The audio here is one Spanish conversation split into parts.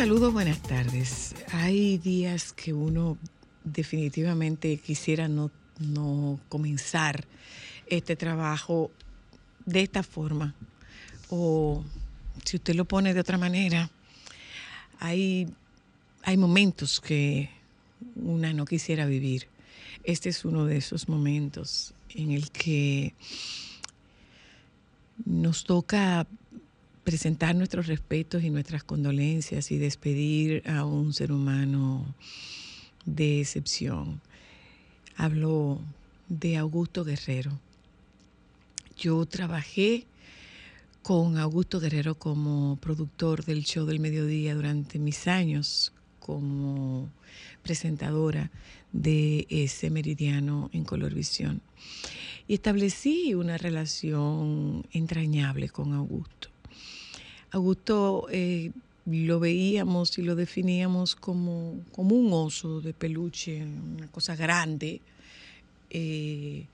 saludos, buenas tardes. Hay días que uno definitivamente quisiera no, no comenzar este trabajo de esta forma. O si usted lo pone de otra manera, hay, hay momentos que una no quisiera vivir. Este es uno de esos momentos en el que nos toca presentar nuestros respetos y nuestras condolencias y despedir a un ser humano de excepción. Hablo de Augusto Guerrero. Yo trabajé con Augusto Guerrero como productor del show del mediodía durante mis años como presentadora de ese meridiano en Colorvisión. Y establecí una relación entrañable con Augusto. Augusto eh, lo veíamos y lo definíamos como, como un oso de peluche, una cosa grande, eh,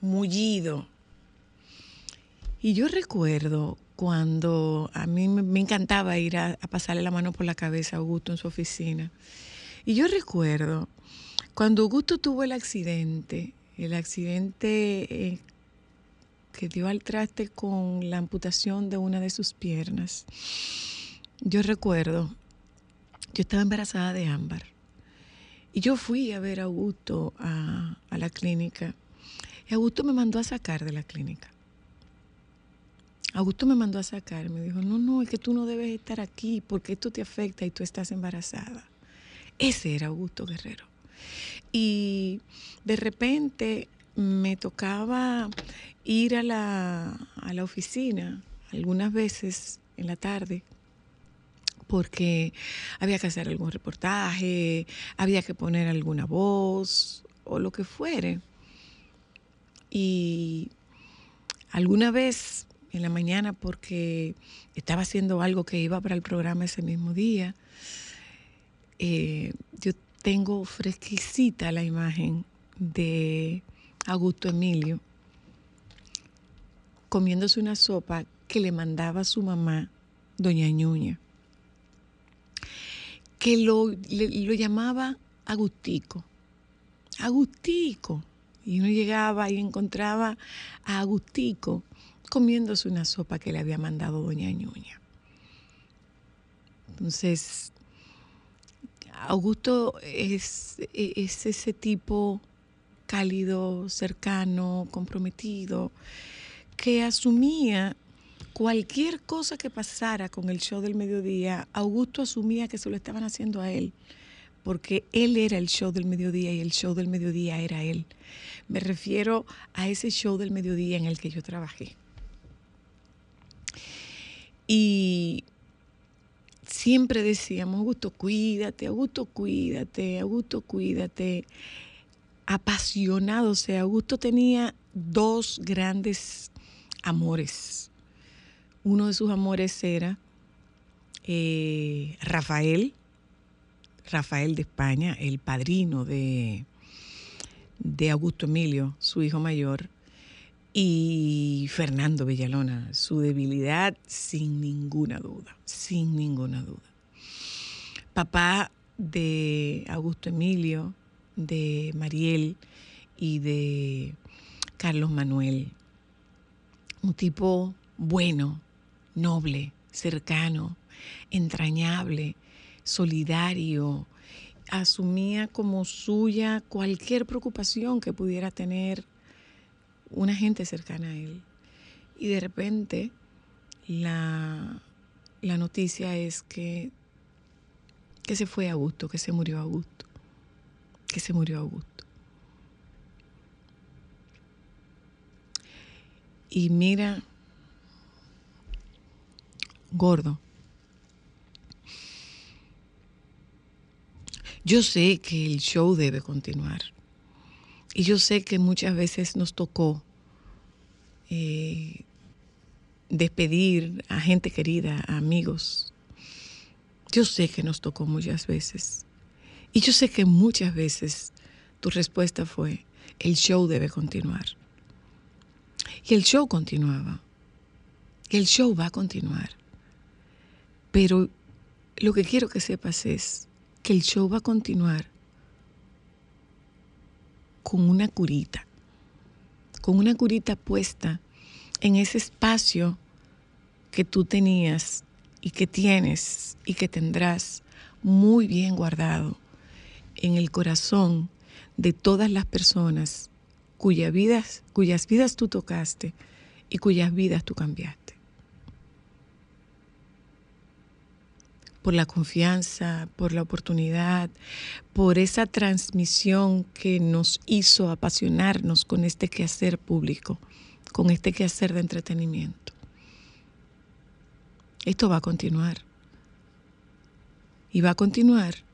mullido. Y yo recuerdo cuando a mí me, encantaba ir a, a pasarle la mano por la cabeza a Augusto en su oficina. Y yo recuerdo cuando Augusto tuvo el accidente, el accidente eh, que dio al traste con la amputación de una de sus piernas. Yo recuerdo, yo estaba embarazada de Ámbar y yo fui a ver a Augusto a, la clínica y Augusto me mandó a sacar de la clínica. Augusto me mandó a sacar, me dijo, no, no, es que tú no debes estar aquí porque esto te afecta y tú estás embarazada. Ese era Augusto Guerrero. Y de repente me tocaba ir a la, a la oficina algunas veces en la tarde porque había que hacer algún reportaje, había que poner alguna voz o lo que fuere. Y alguna vez en la mañana, porque estaba haciendo algo que iba para el programa ese mismo día, eh, yo tengo fresquecita la imagen de Augusto Emilio comiéndose una sopa que le mandaba su mamá, doña Ñuña, que lo, lo llamaba Agustico. Agustico. Y uno llegaba y encontraba a Agustico comiéndose una sopa que le había mandado doña Ñuña. Entonces, Augusto es, es ese tipo cálido, cercano, comprometido, que asumía cualquier cosa que pasara con el show del mediodía, Augusto asumía que se lo estaban haciendo a él, porque él era el show del mediodía y el show del mediodía era él. Me refiero a ese show del mediodía en el que yo trabajé. Y siempre decíamos, Augusto, cuídate, Augusto, cuídate, Augusto, cuídate. Apasionado, o sea, Augusto tenía dos grandes amores. Uno de sus amores era eh, Rafael, Rafael de España, el padrino de, de Augusto Emilio, su hijo mayor, y Fernando Villalona, su debilidad sin ninguna duda, sin ninguna duda. Papá de Augusto Emilio, de Mariel y de Carlos Manuel. Un tipo bueno, noble, cercano, entrañable, solidario, asumía como suya cualquier preocupación que pudiera tener una gente cercana a él. Y de repente la, la noticia es que, que se fue Augusto, que se murió Augusto, que se murió Augusto. Y mira, gordo, yo sé que el show debe continuar. Y yo sé que muchas veces nos tocó eh, despedir a gente querida, a amigos. Yo sé que nos tocó muchas veces. Y yo sé que muchas veces tu respuesta fue, el show debe continuar. Y el show continuaba. El show va a continuar. Pero lo que quiero que sepas es que el show va a continuar con una curita, con una curita puesta en ese espacio que tú tenías y que tienes y que tendrás muy bien guardado en el corazón de todas las personas cuyas vidas, cuyas vidas tú tocaste y cuyas vidas tú cambiaste. Por la confianza, por la oportunidad, por esa transmisión que nos hizo apasionarnos con este quehacer público, con este quehacer de entretenimiento. Esto va a continuar. Y va a continuar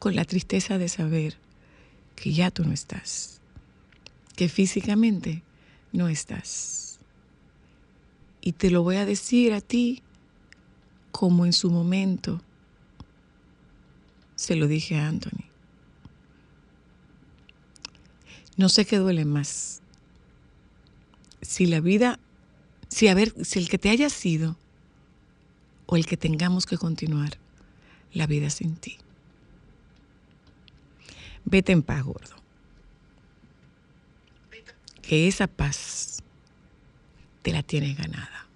con la tristeza de saber que ya tú no estás, que físicamente no estás. Y te lo voy a decir a ti como en su momento se lo dije a Anthony. No sé qué duele más. Si la vida, si a ver, si el que te haya sido o el que tengamos que continuar la vida sin ti. Vete en paz, gordo. Que esa paz te la tienes ganada.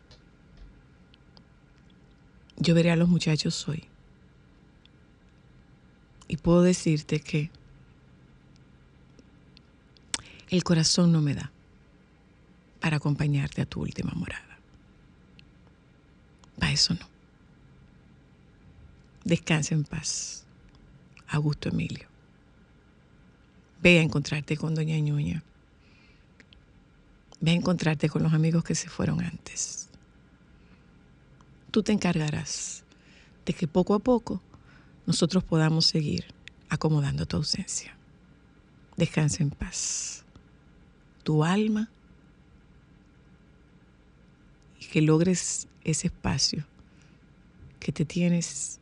Yo veré a los muchachos hoy. Y puedo decirte que el corazón no me da para acompañarte a tu última morada. Para eso no. Descansa en paz. Augusto Emilio. Ve a encontrarte con Doña Ñuña. Ve a encontrarte con los amigos que se fueron antes. Tú te encargarás de que poco a poco nosotros podamos seguir acomodando tu ausencia. Descansa en paz. Tu alma y que logres ese espacio que te tienes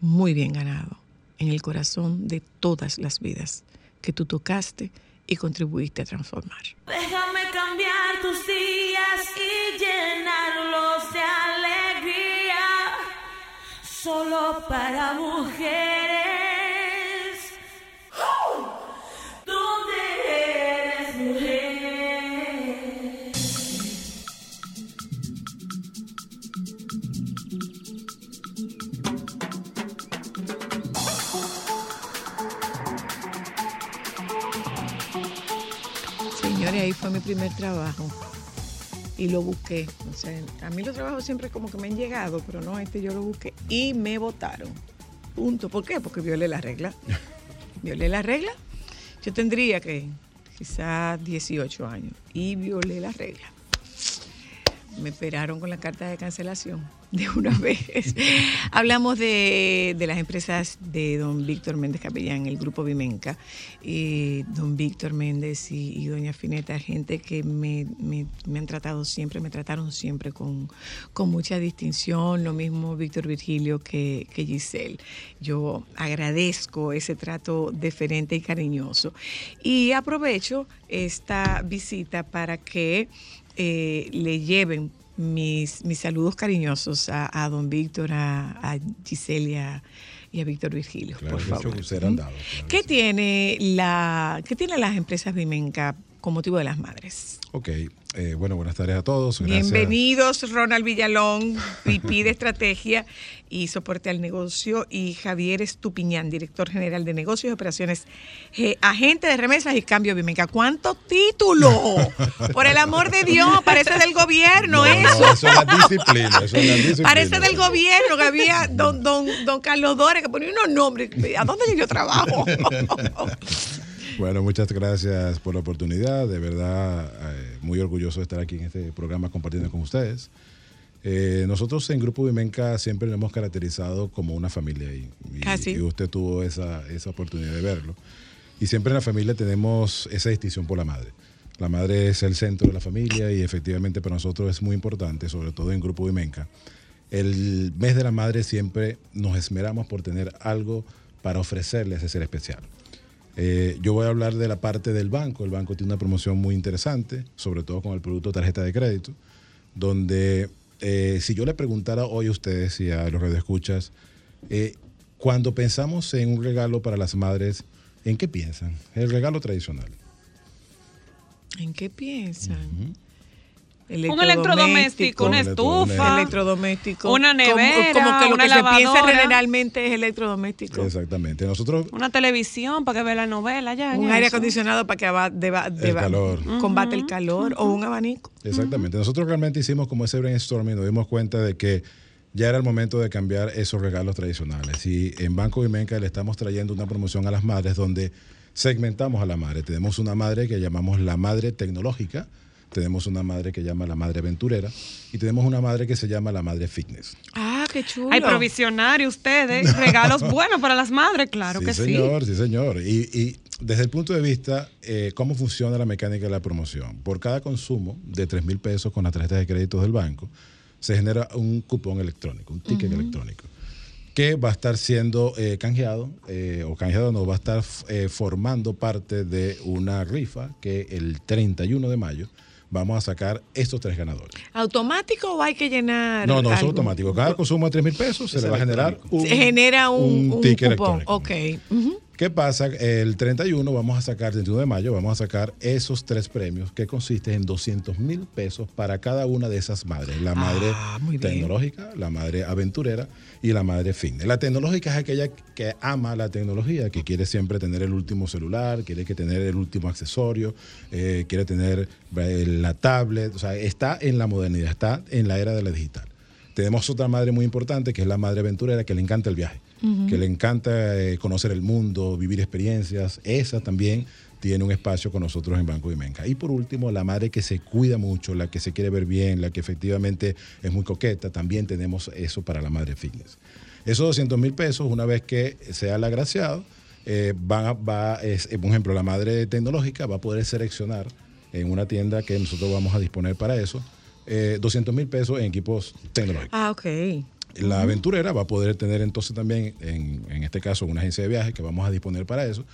muy bien ganado en el corazón de todas las vidas que tú tocaste y contribuiste a transformar. Déjame cambiar tus días y llenarlos de alegría. Solo para mujeres. Ahí fue mi primer trabajo y lo busqué. O sea, a mí los trabajos siempre como que me han llegado, pero no, este yo lo busqué y me votaron. Punto. ¿Por qué? Porque violé la regla. Violé la regla. Yo tendría que quizás 18 años y violé la regla. Me esperaron con la carta de cancelación de una vez. Hablamos de, de las empresas de don Víctor Méndez Capellán, el grupo Vimenca, y don Víctor Méndez y, doña Fineta, gente que me, me- me han tratado siempre, me trataron siempre con, con mucha distinción, lo mismo Víctor Virgilio que, que Giselle. Yo agradezco ese trato deferente y cariñoso. Y aprovecho esta visita para que eh, le lleven mis, mis saludos cariñosos a, a don Víctor, a, a Giselia y a Víctor Virgilio, Claro, por favor. claro ¿Qué tiene la, qué tiene las empresas Vimenca con motivo de las madres. Ok, eh, bueno, buenas tardes a todos. Gracias. Bienvenidos, Ronald Villalón, VP de Estrategia y Soporte al Negocio, y Javier Estupiñán, Director General de Negocios y Operaciones, eh, Agente de Remesas y Cambio Bimenca. ¿Cuántos títulos? Por el amor de Dios, parece del gobierno No, eso. no, eso es la disciplina. Eso es la disciplina. Parece del gobierno que había don, don, don Carlos Dore que ponía unos nombres. ¿A dónde yo trabajo? Bueno, muchas gracias por la oportunidad. De verdad, eh, muy orgulloso de estar aquí en este programa compartiendo con ustedes. Eh, nosotros en Grupo Vimenca siempre nos hemos caracterizado como una familia y, y- Ah, sí. y usted tuvo esa, esa oportunidad de verlo. Y siempre en la familia tenemos esa distinción por la madre. La madre es el centro de la familia y efectivamente para nosotros es muy importante, sobre todo en Grupo Vimenca. El mes de la madre siempre nos esmeramos por tener algo para ofrecerle a ese ser especial. Eh, yo voy a hablar de la parte del banco. El banco tiene una promoción muy interesante, sobre todo con el producto tarjeta de crédito, donde eh, si yo le preguntara hoy a ustedes y a los radioescuchas, eh, cuando pensamos en un regalo para las madres, ¿en qué piensan? El regalo tradicional. ¿En qué piensan? Un electrodoméstico, una Un estufa, electrodoméstico. Una nevera, Como, que lo una que se piensa generalmente es electrodoméstico. Exactamente. Nosotros una televisión para que vea la novela ya. Un aire eso. acondicionado para que aba- deba- deba- calor. combate el calor o un abanico. Exactamente. Nosotros realmente hicimos como ese brainstorming, nos dimos cuenta de que ya era el momento de cambiar esos regalos tradicionales. Y en Banco Vimenca le estamos trayendo una promoción a las madres donde segmentamos a la madre. Tenemos una madre que llamamos la madre tecnológica, tenemos una madre que llama la madre aventurera y tenemos una madre que se llama la madre fitness. Ah, qué chulo. Hay provisionario ustedes, regalos buenos para las madres, claro sí, que señor, sí. señor. Y, y desde el punto de vista, eh, ¿cómo funciona la mecánica de la promoción? Por cada consumo de 3 mil pesos con las tarjetas de crédito del banco, se genera un cupón electrónico, un ticket electrónico, que va a estar siendo eh, canjeado, eh, o canjeado no, va a estar eh, formando parte de una rifa que el 31 de mayo vamos a sacar estos tres ganadores. ¿Automático o hay que llenar? No, no, es automático. Cada consumo de 3 mil pesos se le va a generar un, Se genera un, un ticket cupón. electrónico. Ok. ¿Qué pasa? El 31 vamos a sacar, el 31 de mayo, vamos a sacar esos tres premios que consisten en 200 mil pesos para cada una de esas madres. La madre Ah, bien. tecnológica, la madre aventurera y la madre fitness. La tecnológica es aquella que ama la tecnología, que quiere siempre tener el último celular, quiere que tener el último accesorio, eh, quiere tener eh, la tablet, o sea, está en la modernidad, está en la era de la digital. Tenemos otra madre muy importante que es la madre aventurera que le encanta el viaje, que le encanta eh, conocer el mundo, vivir experiencias. Esa también tiene un espacio con nosotros en Banco Vimenca. Y por último, la madre que se cuida mucho, la que se quiere ver bien, la que efectivamente es muy coqueta, también tenemos eso para la madre fitness. Esos 200 mil pesos, una vez que sea el agraciado, eh, va, es, eh, por ejemplo, la madre tecnológica va a poder seleccionar en una tienda que nosotros vamos a disponer para eso, eh, 200 mil pesos en equipos tecnológicos. Ah, ok. La aventurera va a poder tener entonces también, en, en este caso, una agencia de viaje que vamos a disponer para eso,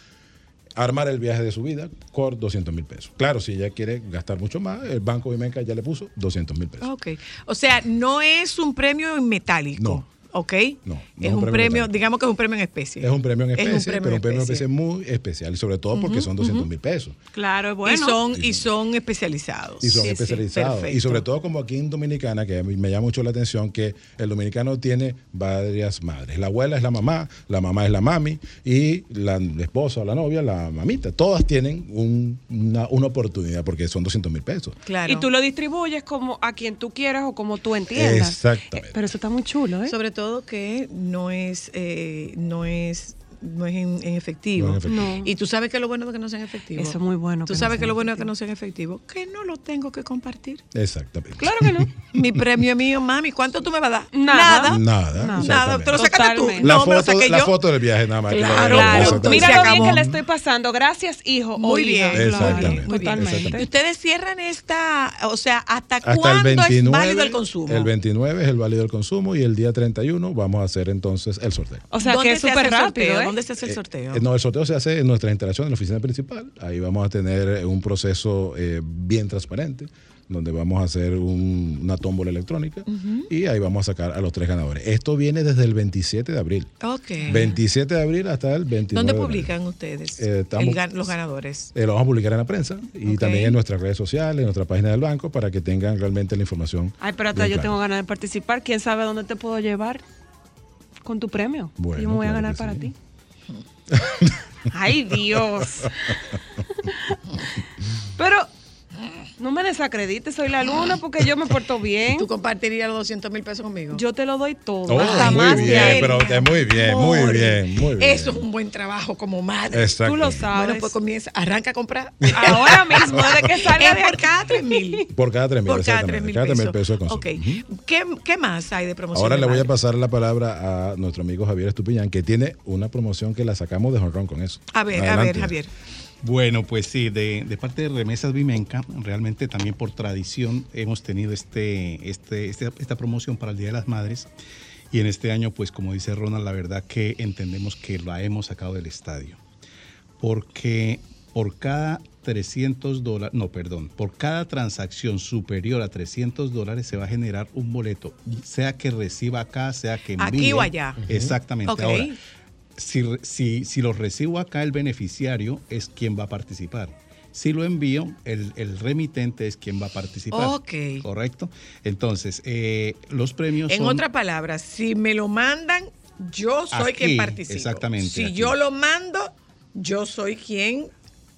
armar el viaje de su vida por 200 mil pesos. Claro, si ella quiere gastar mucho más, el Banco Vimenca ya le puso 200 mil pesos. Ok. O sea, no es un premio en metálico. No. ¿Ok? No, no es un premio, digamos que es un premio en especie. Es un premio en Es especie, premio pero un premio en especie. muy especial y sobre todo porque son 200 mil pesos. Claro, es bueno. Y son, y son especializados. Y son Sí, sí, especializados. y sobre todo como aquí en Dominicana, que a mí me llama mucho la atención, que el dominicano tiene varias madres. La abuela es la mamá, la mamá es la mami y la esposa o la novia, la mamita. Todas tienen un- una, una oportunidad porque son 200 mil pesos. Claro. Y tú lo distribuyes como a quien tú quieras o como tú entiendas. Exactamente. Eh, Pero eso está muy chulo, ¿eh? Sobre todo que no es, eh, no es, no es en, en efectivo. No en efectivo. No. Y tú sabes que lo bueno de que no sean efectivos. Eso es muy bueno Tú que no sabes que lo bueno de que no sean efectivos, que no lo tengo que compartir. Exactamente. Claro que no. Mi premio es mío, mami. ¿Cuánto tú me vas a dar? Nada. Nada. Nada. exactamente. Te lo sacaste tú. La, no, me lo foto, saqué la yo. foto del viaje nada más. Claro. Mira lo bien que le estoy pasando. Gracias, hijo. Muy bien, Claro, Exactamente. Muy bien. Totalmente. Y ustedes cierran esta, o sea, ¿hasta, Hasta el cuándo 29. es válido el consumo? El 29 es el válido del consumo y el día 31 vamos a hacer entonces el sorteo. O sea, ¿Dónde que es súper el rápido, ¿eh? ¿Dónde se hace el sorteo? Eh, no, el sorteo se hace en nuestra instalación en la oficina principal. Ahí vamos a tener eh, un proceso eh, bien transparente, donde vamos a hacer un- una tómbola electrónica y ahí vamos a sacar a los tres ganadores. Esto viene desde el 27 de abril. Ok. 27 de abril hasta el 29 ¿Dónde de publican ustedes Eh, estamos- el gan- los ganadores? Eh, lo vamos a publicar en la prensa y también en nuestras redes sociales, en nuestra página del banco, para que tengan realmente la información. Ay, pero hasta yo tengo ganas de participar. ¿Quién sabe dónde te puedo llevar con tu premio? Bueno, yo me voy a ganar para sí. ti. Ay, Dios. Pero no me desacredites, soy la luna porque yo me porto bien. ¿Tú compartirías los 200 mil pesos conmigo? Yo te lo doy todo. Oh, hasta muy más bien, de ahí. pero muy bien, muy bien, muy bien. Eso es un buen trabajo como madre. Exacto. Tú lo sabes. Bueno, pues comienza, arranca a comprar. Ahora mismo, desde que salga de por cada 3 mil. Por cada 3 mil, Por cada 3 exactamente. mil Cada 3 mil pesos. pesos de consumo. Ok. ¿Qué, qué más hay de promoción? Ahora de le voy a pasar la palabra a nuestro amigo Javier Estupiñán, que tiene una promoción que la sacamos de honrón con eso. A ver, a ver, Javier. Bueno, pues sí, de, de parte de Remesas Vimenca, realmente también por tradición hemos tenido este, este, este- esta promoción para el Día de las Madres. Y en este año, pues como dice Ronald, la verdad que entendemos que la hemos sacado del estadio. Porque por cada 300 dólares, no, perdón, por cada transacción superior a 300 dólares se va a generar un boleto, sea que reciba acá, sea que envíe. Aquí o allá. Exactamente. Ok. Ahora, si, si, si lo recibo acá, el beneficiario es quien va a participar. Si lo envío, el, el remitente es quien va a participar. Ok. ¿Correcto? Entonces, eh, los premios En son... otras palabras, si me lo mandan, yo soy Aquí, quien participa. exactamente, Si aquí. yo lo mando, yo soy quien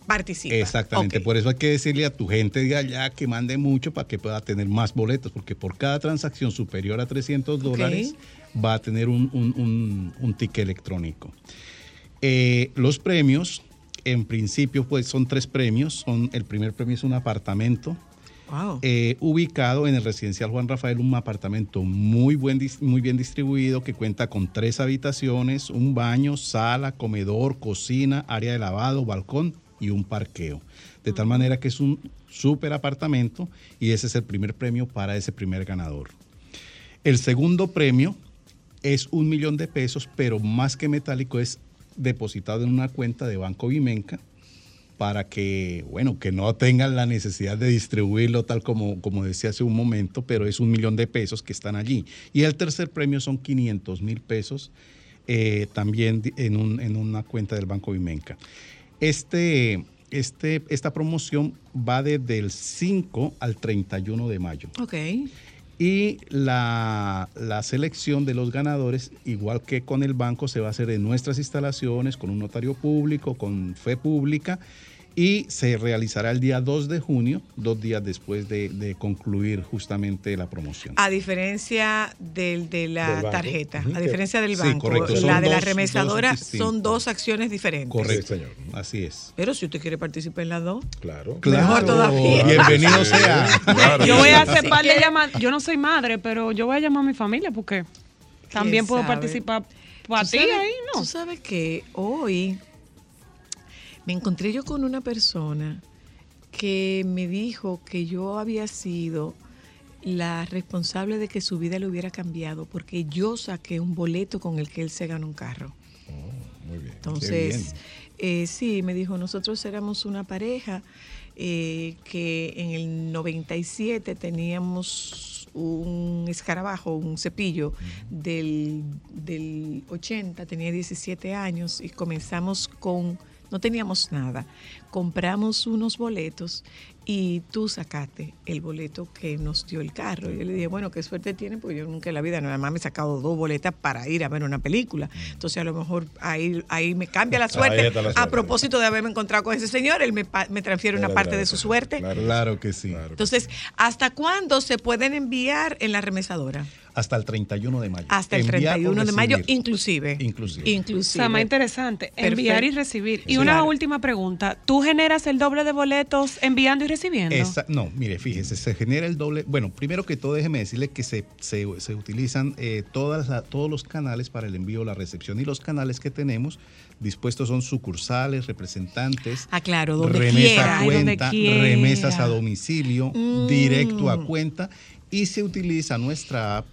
participa. Exactamente, por eso hay que decirle a tu gente de allá que mande mucho para que pueda tener más boletos, porque por cada transacción superior a 300 dólares va a tener un, un- un- un ticket electrónico. Eh, los premios, en principio, pues son tres premios. Son, el primer premio es un apartamento Wow. eh, ubicado en el residencial Juan Rafael, un apartamento muy, buen, muy bien distribuido que cuenta con tres habitaciones, un baño, sala, comedor, cocina, área de lavado, balcón y un parqueo. De tal manera que es un súper apartamento y ese es el primer premio para ese primer ganador. El segundo premio es un millón de pesos, pero más que metálico es depositado en una cuenta de Banco Vimenca para que, bueno, que no tengan la necesidad de distribuirlo tal como, como decía hace un momento, pero es un millón de pesos que están allí. Y el tercer premio son 500 mil pesos eh, también en, un- en una cuenta del Banco Vimenca. Este, este, esta promoción va desde el 5 al 31 de mayo. Ok. Y la, la selección de los ganadores, igual que con el banco, se va a hacer en nuestras instalaciones, con un notario público, con fe pública, y se realizará el día 2 de junio, dos días después de, de concluir justamente la promoción. A diferencia del, de la Del tarjeta, a diferencia del Sí, banco, correcto. la Son de la remesadora dos son dos acciones diferentes. Correcto, Sí, señor. así es. Pero si usted quiere participar en las dos, Claro. Mejor todavía. Bienvenido Sí, sea. claro. Yo voy a hacer par de llamadas. Yo no soy madre, pero yo voy a llamar a mi familia porque también puedo sabe? participar para ¿Tú ti sabes- ahí, ¿no? Tú sabes que hoy me encontré yo con una persona que me dijo que yo había sido la responsable de que su vida le hubiera cambiado porque yo saqué un boleto con el que él se ganó un carro. Muy bien. Entonces, eh, sí, me dijo, nosotros éramos una pareja eh, que en el 97 teníamos un escarabajo, un cepillo del, del 80, tenía 17 años y comenzamos con, no teníamos nada, compramos unos boletos y tú sacaste el boleto que nos dio el carro. Yo le dije, bueno, qué suerte tiene, porque yo nunca en la vida nada más me he sacado dos boletas para ir a ver una película. Entonces a lo mejor ahí, ahí me cambia la suerte. A propósito de haberme encontrado con ese señor, él me, me transfiere una parte de su suerte. Claro. Claro que sí. Entonces, ¿hasta cuándo se pueden enviar en la remesadora? Hasta el 31 de mayo. Hasta el Enviar o 31 de mayo, recibir. inclusive. Inclusive. O Inclusive. sea, más interesante, enviar y recibir. Y Sí. una Claro. última pregunta, ¿tú generas el doble de boletos enviando y recibiendo? Esa- no, mire, fíjese, se genera el doble. Bueno, primero que todo, déjeme decirle que se, se- se utilizan eh, todas la- todos los canales para el envío, la recepción y los canales que tenemos dispuestos son sucursales, representantes. Ah, claro, donde remesa quiera. a Ay, donde cuenta, quiera. remesas a domicilio, Mm. directo a cuenta y se utiliza nuestra app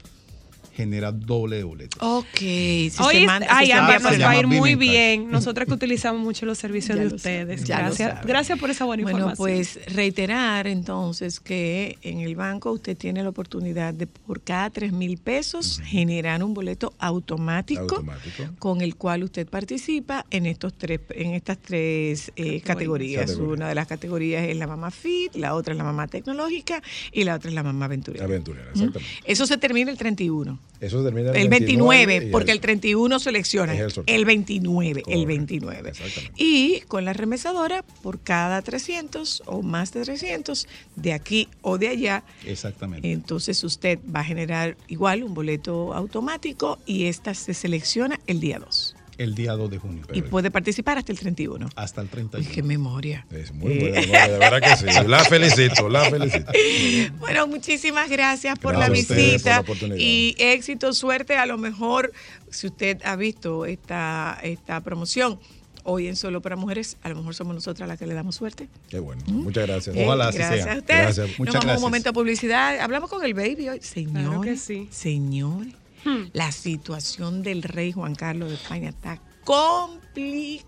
genera doble de boletos. Ok. Si Hoy se es- manda- ay, se nos va a ir muy bien. Nosotras que utilizamos mucho los servicios Ya de lo ustedes. gracias, gracias por esa buena Bueno, información. pues reiterar entonces que en el banco usted tiene la oportunidad de por cada 3 mil pesos generar un boleto automático, Automático. con el cual usted participa en estos tres en estas tres eh, categorías. Categorías. Una de las categorías es la mamá fit, la otra es la mamá tecnológica y la otra es la mamá aventurera. Aventurera, ¿Mm? exactamente. Eso se termina el 31. Eso termina El 29, y porque el 31 selecciona. el. El 29, el Correcto, 29. exactamente. Y con la remesadora, por cada 300 o más de 300, de aquí o de allá, Exactamente. entonces usted va a generar igual un boleto automático y esta se selecciona el día 2. El día 2 de junio. Y puede participar hasta el 31. Hasta el Uy, 31. qué memoria. Es muy buena, memoria, de verdad que sí. La felicito, la felicito. Bueno, muchísimas gracias por Gracias la a visita por la oportunidad. y éxito, suerte. A lo mejor, si usted ha visto esta, esta promoción hoy en Solo para Mujeres, a lo mejor somos nosotras las que le damos suerte. Qué bueno. Muchas gracias. ¿eh? Ojalá así gracias sea. a ustedes. Gracias. Nos Muchas vamos a un gracias. momento de publicidad. Hablamos con el baby hoy. Señores, Claro que sí. Señores, la situación del rey Juan Carlos de España está complicada.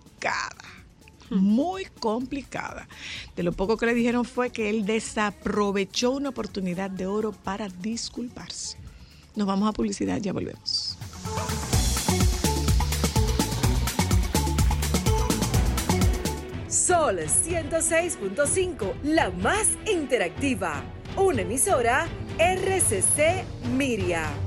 Muy complicada. De lo poco que le dijeron fue que él desaprovechó una oportunidad de oro para disculparse. Nos vamos a publicidad, ya volvemos. Sol 106.5, la más interactiva. Una emisora RCC Miria.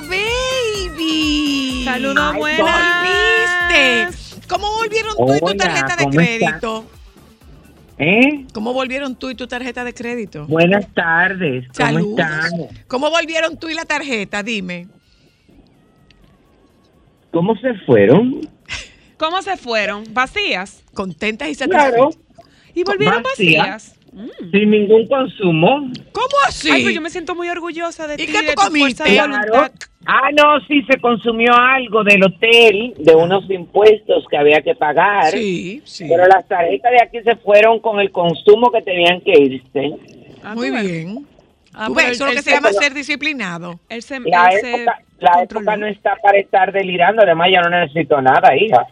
Pero baby. Saludos. Volviste. ¿Cómo volvieron tú y tu tarjeta de ¿cómo crédito? ¿Eh? ¿Cómo volvieron tú y tu tarjeta de crédito? Buenas tardes. ¿Cómo Saludos. están? ¿Cómo volvieron tú y la tarjeta? Dime. ¿Cómo se fueron? ¿Cómo se fueron? ¿Vacías? Contentas y Claro, satisfechas. ¿Y volvieron Vacías. vacías? Mm. sin ningún consumo. ¿Cómo así? Ay, pero yo me siento muy orgullosa de ¿Y ti. qué de tú tu fuerza de comiste? voluntad. Ah, no, sí, se consumió algo del hotel, de unos impuestos que había que pagar. Sí, sí. Pero las tarjetas de aquí se fueron con el consumo que tenían que irse. Ah, Muy bien. Ah, ves, eso es lo que se llama ser disciplinado. Él se, La, él se la época no está para estar delirando, además ya no necesito nada, hija.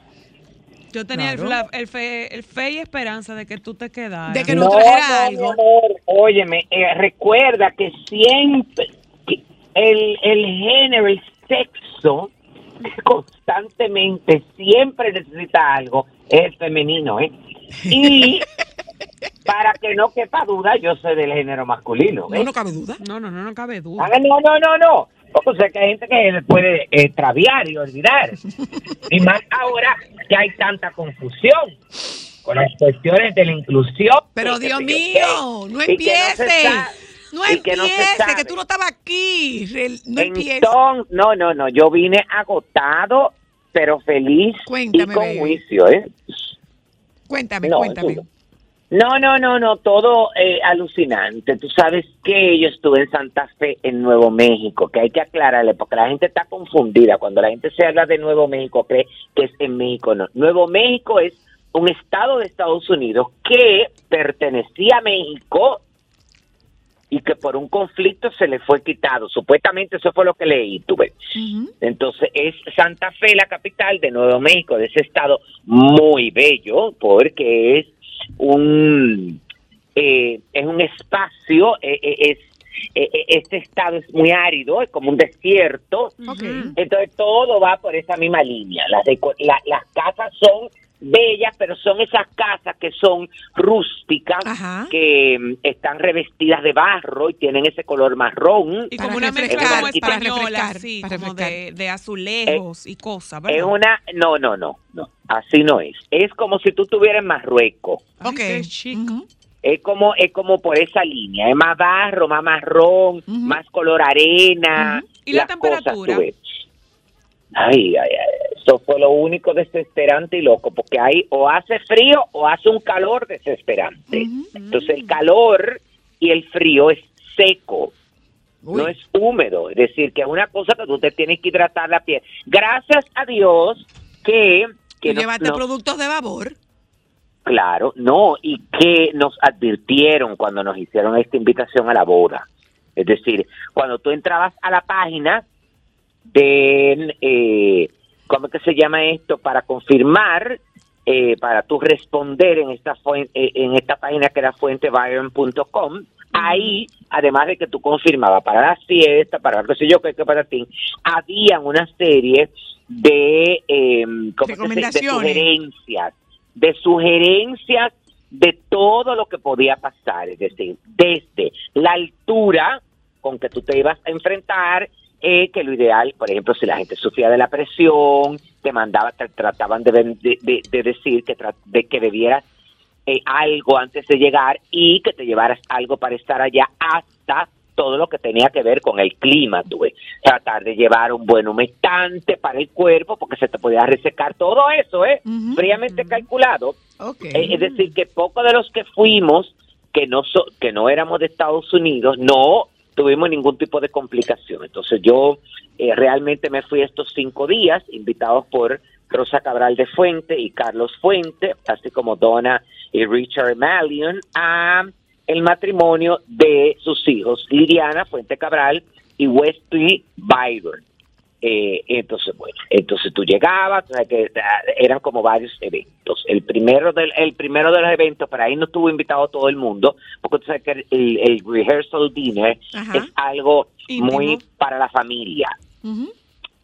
Yo tenía el, fla- el fe, el fe y esperanza de que tú te quedaras. De que no trajera mi algo. amor, óyeme, eh, recuerda que siempre que el, el género, el sexo, constantemente siempre necesita algo, es el femenino, ¿eh? Y para que no quepa duda, yo soy del género masculino, No, no cabe duda. No, no, no, no cabe duda. Ah, no, no, no, no. O sea, que hay gente que le puede eh, extraviar y olvidar. Y más ahora que hay tanta confusión con las cuestiones de la inclusión. Pero Dios mío, no y que empiece. se sabe, No y que no se que tú no estabas aquí. No empiece. Entonces, no, no, no. Yo vine agotado, pero feliz Cuéntame, y con baby. juicio, ¿eh? Cuéntame, No, cuéntame. No, no, no, no, todo eh, alucinante. Tú sabes que yo estuve en Santa Fe, en Nuevo México, que hay que aclararle, porque la gente está confundida. Cuando la gente se habla de Nuevo México, cree que es en México. No, Nuevo México es un estado de Estados Unidos que pertenecía a México y que por un conflicto se le fue quitado. Supuestamente eso fue lo que leí, tuve. Entonces es Santa Fe la capital de Nuevo México, de ese estado muy bello, porque es un eh, es un espacio, eh, eh, es eh, este estado es muy árido, es como un desierto. Entonces todo va por esa misma línea. Las, la- las casas son bellas, pero son esas casas que son rústicas, Ajá. que mm, están revestidas de barro y tienen ese color marrón. Y como una mezcla como española, refrescar, sí, para como refrescar. de, de azulejos y cosas, Es ¿verdad? una, no, no, no, no, así no es. Es como si tú estuvieras en Marruecos. Ok. qué chic. Ujú. Es como, es como por esa línea, es más barro, más marrón, más color arena. Ujú. ¿Y la cosas, temperatura? Ay, ay, ay, eso fue lo único desesperante y loco, porque ahí o hace frío o hace un calor desesperante. Entonces el calor y el frío es seco, Uy. no es húmedo, es decir, que es una cosa que tú te tienes que hidratar la piel. Gracias a Dios que... que no- llevaste no- productos de vapor. Claro, no, y que nos advirtieron cuando nos hicieron esta invitación a la boda. Es decir, cuando tú entrabas a la página de, eh, ¿cómo es que se llama esto? Para confirmar, eh, para tú responder en esta, eh, en esta página que era fuentebyron.com, ahí, además de que tú confirmabas para la fiesta, para qué sé yo, qué, qué para ti, había una serie de, eh, ¿cómo es que se- de Recomendaciones. sugerencias, de sugerencias de todo lo que podía pasar, es decir, desde la altura con que tú te ibas a enfrentar, eh, que lo ideal, por ejemplo, si la gente sufría de la presión, te mandaba, te trataban de, decir que, de que bebieras eh, algo antes de llegar y que te llevaras algo para estar allá hasta todo lo que tenía que ver con el clima, tuve. Tratar de llevar un buen humectante para el cuerpo porque se te podía resecar todo eso, ¿eh? Fríamente calculado. Eh, es decir, que pocos de los que fuimos, que no, so- que no éramos de Estados Unidos, no tuvimos ningún tipo de complicación. Entonces yo eh, realmente me fui estos cinco días, invitados por Rosa Cabral de Fuente y Carlos Fuente, así como Donna y Richard Malion, a el matrimonio de sus hijos, Liliana Fuente Cabral y Wesley Byron. Eh, entonces, bueno, entonces tú llegabas, o sea, que ah, eran como varios eventos. El primero del el primero de los eventos, para ahí no estuvo invitado todo el mundo, porque tú sabes que el, el rehearsal dinner Ajá. es algo Íntimo. muy para la familia.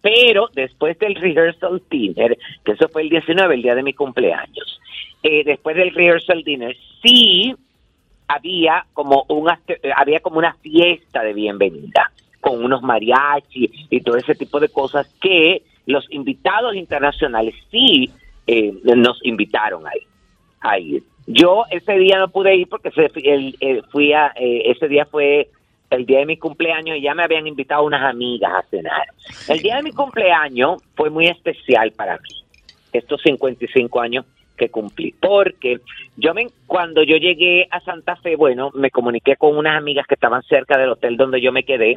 Pero después del rehearsal dinner, que eso fue el 19, el día de mi cumpleaños, eh, después del rehearsal dinner, sí había como, un, había como una fiesta de bienvenida con unos mariachis y todo ese tipo de cosas que los invitados internacionales sí eh, nos invitaron ahí, a ir. Yo ese día no pude ir porque ese, el, el- fui a, eh, ese día fue el día de mi cumpleaños y ya me habían invitado unas amigas a cenar. El día de mi cumpleaños fue muy especial para mí, estos 55 años que cumplí, porque yo me, cuando yo llegué a Santa Fe, bueno, me comuniqué con unas amigas que estaban cerca del hotel donde yo me quedé,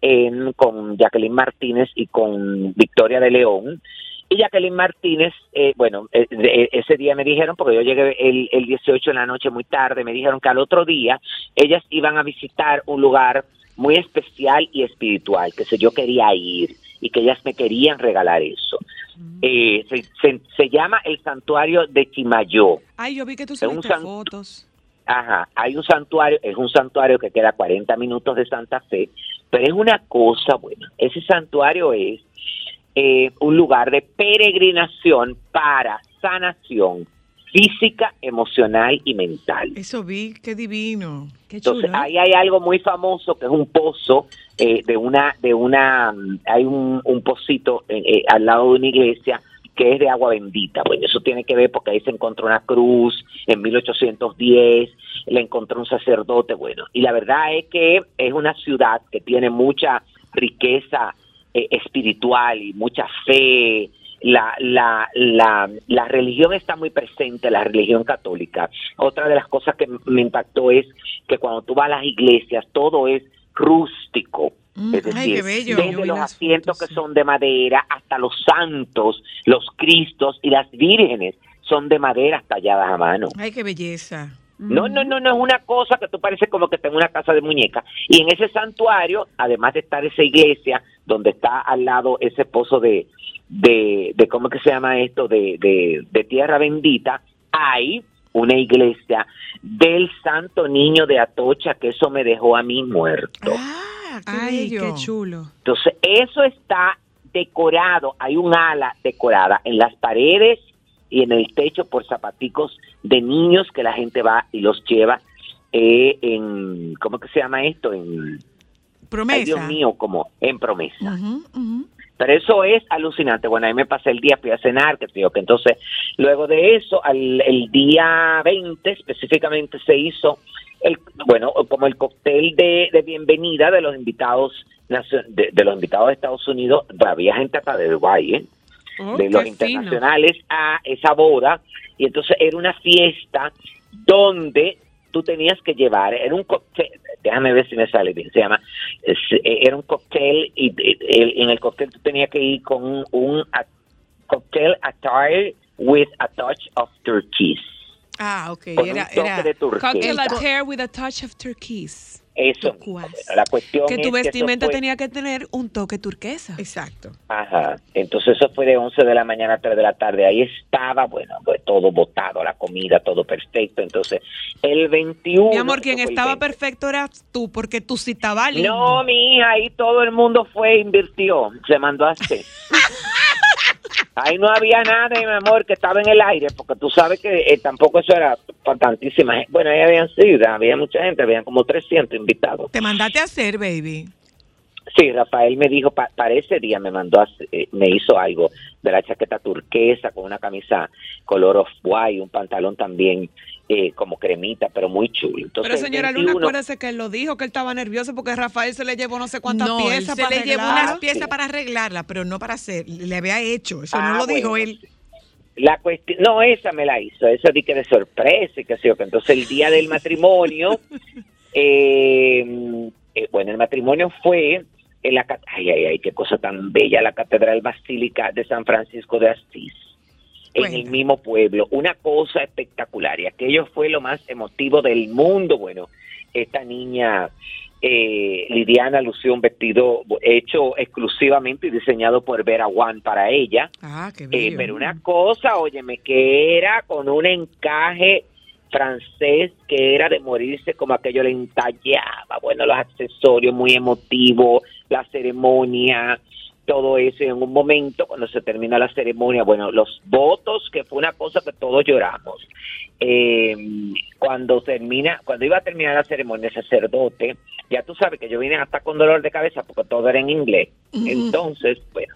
en- con Jacqueline Martínez y con Victoria de León. Y Jacqueline Martínez, eh, bueno, eh, de- ese día me dijeron, porque yo llegué el, el 18 de la noche muy tarde, me dijeron que al otro día ellas iban a visitar un lugar muy especial y espiritual, que se yo quería ir y que ellas me querían regalar eso. Eh, se, se- se llama el santuario de Chimayó. Ay, yo vi que tú subiste san- fotos. Ajá, hay un santuario, es un santuario que queda a 40 minutos de Santa Fe, pero es una cosa buena. Ese santuario es eh, un lugar de peregrinación para sanación física, emocional y mental. Eso vi, qué divino. Qué chulo. Entonces ¿eh? ahí hay algo muy famoso que es un pozo eh, de una de una hay un, un pocito eh, eh, al lado de una iglesia que es de agua bendita. Bueno, eso tiene que ver porque ahí se encontró una cruz en 1810, le encontró un sacerdote, bueno, y la verdad es que es una ciudad que tiene mucha riqueza eh, espiritual y mucha fe. La, la, la, la religión está muy presente, la religión católica. Otra de las cosas que me impactó es que cuando tú vas a las iglesias, todo es rústico. Mm, Es ay, qué bello. Desde los asientos fotos, que sí. son de madera hasta los santos, los cristos y las vírgenes son de madera talladas a mano. Ay, qué belleza. No, no, no, no es una cosa que tú pareces como que tengo una casa de muñeca. Y en ese santuario, además de estar esa iglesia, donde está al lado ese pozo de, de, de ¿cómo es que se llama esto? De, de, de tierra bendita, hay una iglesia del Santo Niño de Atocha, que eso me dejó a mí muerto. Ah, qué Ay, bello. qué chulo. Entonces, eso está decorado, hay un ala decorada en las paredes y en el techo por zapaticos de niños que la gente va y los lleva eh, en, ¿cómo que se llama esto? En, Promesa. ay Dios mío, como en promesa. Pero eso es alucinante. Bueno, ahí me pasé el día, fui a cenar, que tío, que entonces, luego de eso, al, el día 20 específicamente se hizo, el, bueno, como el cóctel de, de bienvenida de los invitados de, de los invitados de Estados Unidos. Había gente hasta de Dubái, ¿eh? Oh, de los fino. internacionales a esa boda y entonces era una fiesta donde tú tenías que llevar, era un cóctel, déjame ver si me sale bien, se llama, eh, era un cóctel y en el cóctel tú tenías que ir con un, un a- cóctel attire with a touch of turquoise. Ah, ok. Con Era, un toque era, de turquesa. Cocktail attire with a touch of turquoise. Eso, la cuestión Que tu es vestimenta fue- tenía que tener un toque turquesa. exacto. Ajá, entonces eso fue de 11 de la mañana a 3 de la tarde. Ahí estaba, bueno, pues todo botado, la comida, todo perfecto. Entonces, el 21. Mi amor, quien estaba 20. perfecto eras tú, porque tú sí estabas lindo. No, mi hija, ahí todo el mundo fue, e invirtió, se mandó a hacer. Ahí no había nada, mi amor, que estaba en el aire, porque tú sabes que eh, tampoco eso era para tantísima gente. Bueno, ahí habían sido, había mucha gente, habían como 300 invitados. Te mandaste a hacer, baby. Sí, Rafael me dijo, pa- para ese día me mandó, a eh, me hizo algo de la chaqueta turquesa con una camisa color off-white, un pantalón también eh, como cremita, pero muy chulo. Entonces, Pero señora Luna, 21 acuérdese que él lo dijo, que él estaba nervioso porque Rafael se le llevó no sé cuántas no, piezas se para le llevó unas piezas para arreglarla, pero no para hacer. Le había hecho. Eso Ah, no lo dijo bueno, él. La cuestión, no, esa me la hizo, esa di que de sorpresa y que sé yo, que entonces el día del matrimonio, eh, eh, bueno, el matrimonio fue en la, ay, ay, ay, qué cosa tan bella, la Catedral Basílica de San Francisco de Asís, en el mismo pueblo, una cosa espectacular, y aquello fue lo más emotivo del mundo, bueno, esta niña eh, Lidiana lució un vestido hecho exclusivamente y diseñado por Vera One para ella, Ah, qué eh, bello. pero una cosa, óyeme, que era con un encaje francés que era de morirse como aquello le entallaba, bueno, los accesorios muy emotivos, la ceremonia, todo eso, y en un momento, cuando se termina la ceremonia, bueno, los votos, que fue una cosa que todos lloramos, eh, cuando termina, cuando iba a terminar la ceremonia, el sacerdote, ya tú sabes que yo vine hasta con dolor de cabeza porque todo era en inglés, entonces, bueno,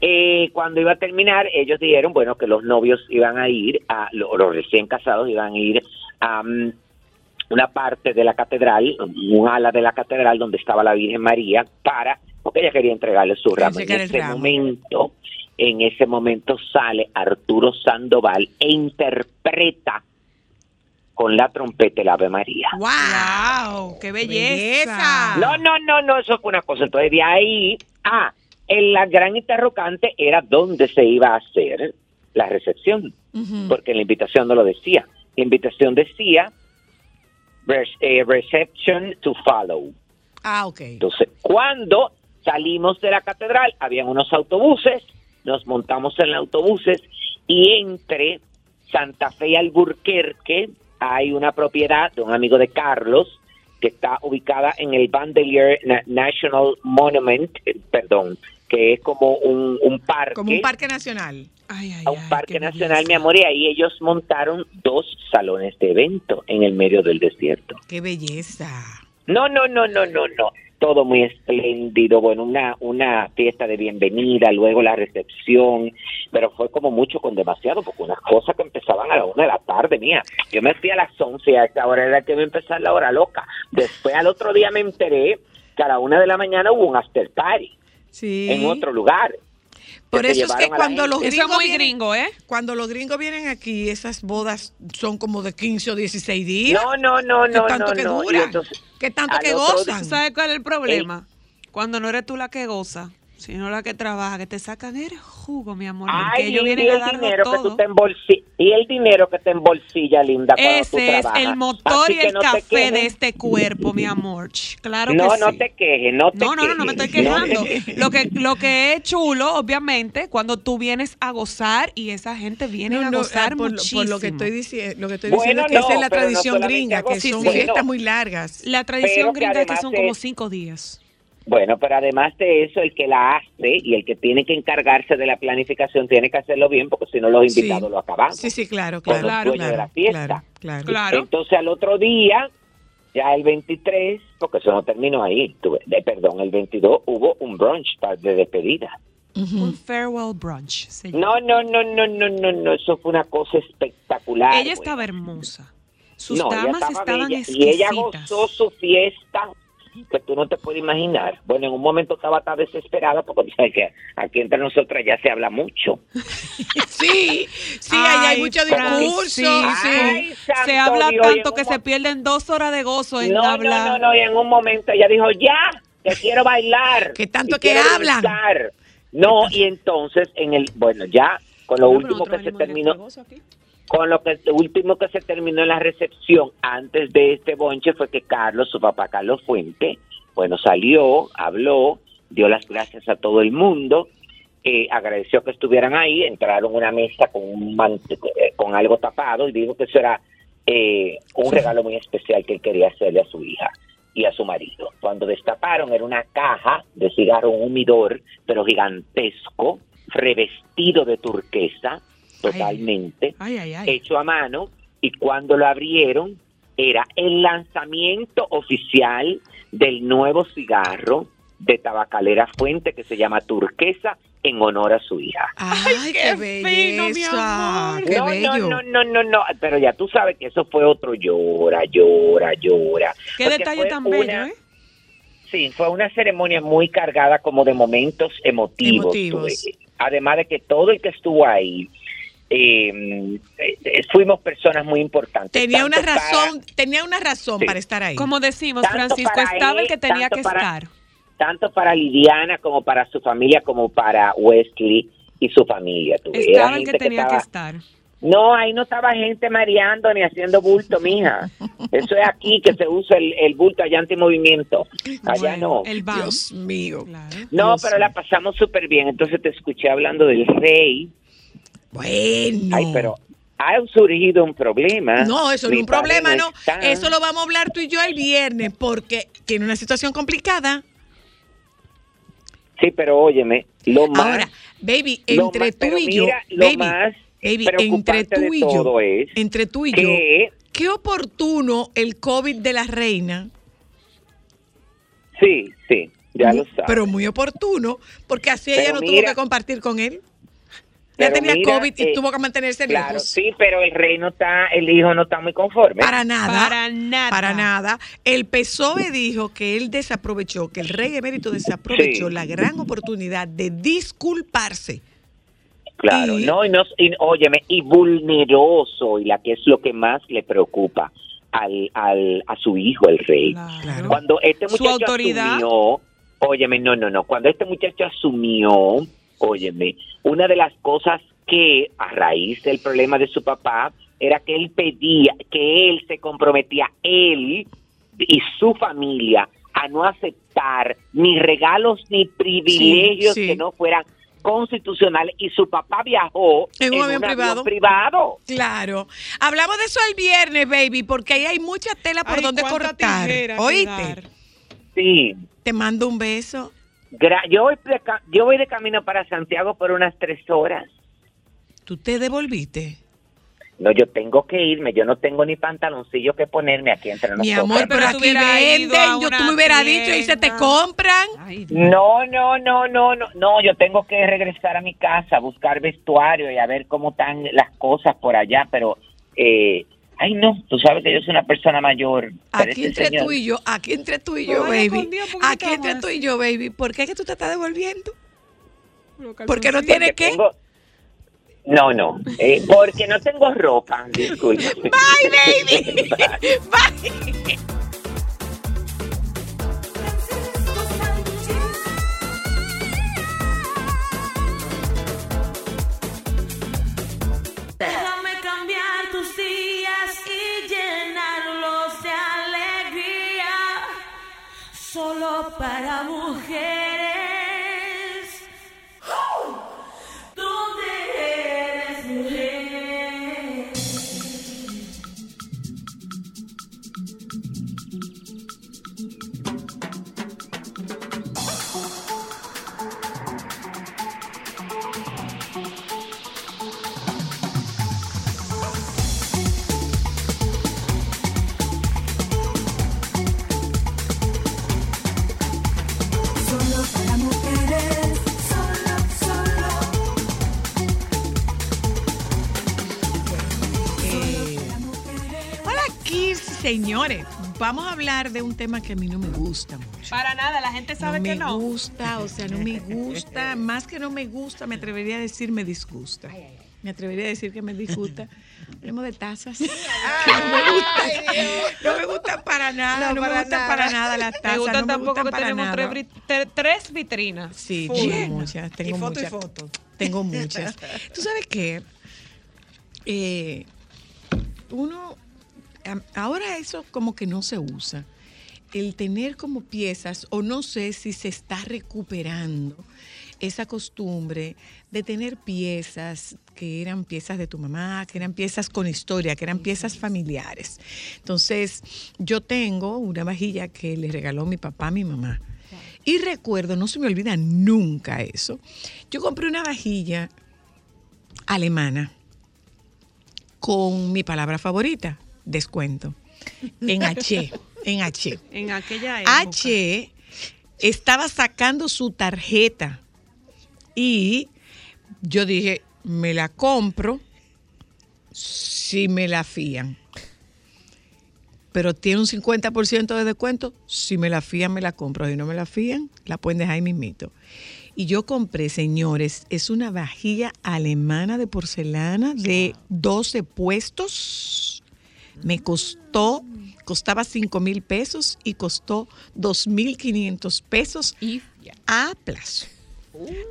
eh, cuando iba a terminar, ellos dijeron, bueno, que los novios iban a ir, a, lo- los recién casados iban a ir a mm, una parte de la catedral, un ala de la catedral donde estaba la Virgen María, para, porque ella quería entregarle su ramo. En ese ramo. momento, en ese momento sale Arturo Sandoval e interpreta con la trompeta el Ave María. ¡Wow! ¡Qué belleza! No, no, no, no, eso fue una cosa. Entonces de ahí, ah, el, la gran interrogante era dónde se iba a hacer la recepción, porque la invitación no lo decía. La invitación decía eh, reception to follow. Ah, ok. Entonces, cuando salimos de la catedral, habían unos autobuses, nos montamos en los autobuses y entre Santa Fe y Alburquerque hay una propiedad de un amigo de Carlos que está ubicada en el Bandelier Na- National Monument, eh, perdón, que es como un, un parque, Como un parque nacional. Ay, ay, a un ay, parque nacional, belleza. mi amor, y ahí ellos montaron dos salones de evento en el medio del desierto. Qué belleza. No, no, no, no, no, no. Todo muy espléndido. Bueno, una, una fiesta de bienvenida, luego la recepción, pero fue como mucho con demasiado, porque unas cosas que empezaban a la una de la tarde, mía. Yo me fui a las once, a esta hora era que iba a empezar la hora loca. Después al otro día me enteré que a la una de la mañana hubo un after party Sí. en otro lugar. Por eso es que cuando los. Eso es gringos muy vienen- gringo, ¿eh? Cuando los gringos vienen aquí, esas bodas son como de 15 o 16 días. No, no, no, ¿Qué no, tanto no, que no. Duran? entonces, ¿Qué tanto que otro gozan? ¿Tú sabes cuál es el problema? Cuando no eres tú la que goza, sino la que trabaja, que te sacan el jugo, mi amor. Ay, ellos y vienen a el darlo dinero que tú te embolsillas, y el dinero que te embolsilla, linda, cuando tú Ese es trabajas. el motor Así y el no café quejes. de este cuerpo, mi amor. Claro no, que no sí. te quejes, no te No, no, no, no me estoy quejes. Quejando. quejes. Lo que, lo que es chulo, obviamente, cuando tú vienes a gozar y esa gente viene No, a no, gozar ah, por, lo- muchísimo. por lo que estoy, dici- lo que estoy Bueno, diciendo es que no, esa es la tradición gringa, que son sí. fiestas Bueno. muy largas. La tradición gringa es que son como cinco días. Bueno, pero además de eso, el que la hace y el que tiene que encargarse de la planificación tiene que hacerlo bien porque si no los Sí. invitados lo acaban. Sí, sí, claro, claro. claro, dueños de la fiesta. Claro, claro. Claro. Entonces al otro día, ya el 23, porque eso no terminó ahí, tuve- de- perdón, el 22 hubo un brunch de despedida. Un farewell brunch. llama. No, no, no, no, no, no, no, eso fue una cosa espectacular. Ella estaba hermosa. Sus No, ella damas estaba estaban bella, exquisitas. Y ella gozó su fiesta que tú no te puedes imaginar. Bueno, en un momento estaba tan desesperada porque tú sabes que aquí entre nosotras ya se habla mucho. Sí, sí, ahí hay Ay, mucho discurso. sí. Ay, Se habla Dios, tanto que se pierden dos horas de gozo en No, no, hablar. no, no, y en un momento ella dijo, ya, que quiero bailar. Que tanto que hablan. brincar". No, y entonces, en el, bueno, ya, con lo último que se terminó, gozo aquí. Con lo que lo último que se terminó en la recepción antes de este bonche fue que Carlos, su papá Carlos Fuente, bueno, salió, habló, dio las gracias a todo el mundo, eh, agradeció que estuvieran ahí, entraron a una mesa con un eh, con algo tapado y dijo que eso era eh, un regalo muy especial que él quería hacerle a su hija y a su marido. Cuando destaparon era una caja de cigarro, un humidor, pero gigantesco, revestido de turquesa, totalmente Ay, ay, ay. hecho a mano y cuando lo abrieron era el lanzamiento oficial del nuevo cigarro de Tabacalera Fuente que se llama Turquesa en honor a su hija. Ay, qué qué, fino, mi belleza. amor. Qué no, bello. no, no, no, no, no, pero ya tú sabes que eso fue otro llora, llora, llora. Qué Porque detalle tan una- bello, ¿eh? Sí, fue una ceremonia muy cargada como de momentos emotivos. Además de que todo el que estuvo ahí, eh, eh, fuimos personas muy importantes. Tenía una tanto para- razón, tenía una razón Sí. para estar ahí. Como decimos, Tanto Francisco, estaba el que tenía que para- estar. tanto para Lidiana como para su familia, como para Wesley y su familia. tú Estaba el gente que tenía que estaba- estar. No, ahí no estaba gente mareando ni haciendo bulto, mija. Eso es aquí que se usa el, el bulto allá antimovimiento. Allá Bueno, no. El. Dios mío. Claro. No, Dios pero la pasamos súper bien. Entonces te escuché hablando del rey. Bueno. Ay, pero ha surgido un problema. No, eso no es un problema, no. está. Eso lo vamos a hablar tú y yo el viernes porque tiene una situación complicada. Sí, pero óyeme, lo más... Ahora, baby, entre más- tú y yo, mira, baby, más baby, entre tú y yo, entre tú y yo, qué oportuno el COVID de la reina. Sí, sí, ya lo sabes. Pero muy oportuno, porque así Pero ella no tuvo que compartir con él. Ya Pero tenía mira, COVID y eh, tuvo que mantenerse Claro, lejos. sí, pero el rey no está, el hijo no está muy conforme. Para nada. Para nada. Para nada. El PSOE dijo que él desaprovechó, que el rey emérito desaprovechó Sí. la gran oportunidad de disculparse. Claro, Y- no, y no, y, óyeme, y vulneroso, y la que es lo que más le preocupa al, al, a su hijo, el rey. Claro. Cuando este Su muchacho autoridad. asumió, óyeme, no, no, no, cuando este muchacho asumió, óyeme, una de las cosas que a raíz del problema de su papá era que él pedía, que él se comprometía, él y su familia, a no aceptar ni regalos ni privilegios sí. que no fueran constitucionales y su papá viajó En un avión privado. privado. Claro. Hablamos de eso el viernes, baby, porque ahí hay mucha tela por Ay, donde cortar. ¿Oíste? Sí, Te mando un beso. Gra- yo, voy yo voy de camino para Santiago por unas tres horas. ¿Tú te devolviste? No, yo tengo que irme. Yo no tengo ni pantaloncillo que ponerme aquí entre nosotros. Mi amor, pero Pero aquí venden. Yo tú me hubieras dicho y se te compran. Ay, No, no, no, no, no, no. Yo tengo que regresar a mi casa, a buscar vestuario y a ver cómo están las cosas por allá. Pero, eh, ay, no. Tú sabes que yo soy una persona mayor. Aquí entre señor- tú y yo, aquí entre tú y yo, baby. con Dios, ¿por qué Aquí entre tú y yo, baby. ¿Por qué es que tú te estás devolviendo? Porque no calzoncillos. tiene porque que. tengo- No, no. eh, porque no tengo ropa. Disculpe. Bye, baby. Bye. Para mujeres. Señores, vamos a hablar de un tema que a mí no me gusta mucho. Para nada, la gente sabe no que me no. gusta, o sea, no me gusta. Más que no me gusta, me atrevería a decir me disgusta. Me atrevería a decir que me disgusta. Hablemos de tazas. No me gusta. No me gustan para nada. No, me gustan para nada las tazas. Me gustan no me tampoco gustan que tenemos tres, tres vitrinas. Sí, Full. tengo muchas. Tengo y foto muchas. y foto. Tengo muchas. ¿Tú sabes qué? Eh, uno, ahora eso como que no se usa. El tener como piezas, o no sé si se está recuperando esa costumbre de tener piezas que eran piezas de tu mamá, que eran piezas con historia, que eran piezas familiares. Entonces, yo tengo una vajilla que le regaló mi papá a mi mamá. Y recuerdo, no se me olvida nunca eso. Yo compré una vajilla alemana con mi palabra favorita, descuento, en H, en H. En aquella época. H estaba sacando su tarjeta y yo dije, me la compro si me la fían. Pero tiene un 50% de descuento. Si me la fían, me la compro. Si no me la fían, la pueden dejar ahí mismito. Y yo compré, señores, es una vajilla alemana de porcelana de 12 puestos. Me costó, costaba 5 mil pesos y costó 2 mil 500 pesos Y a plazo.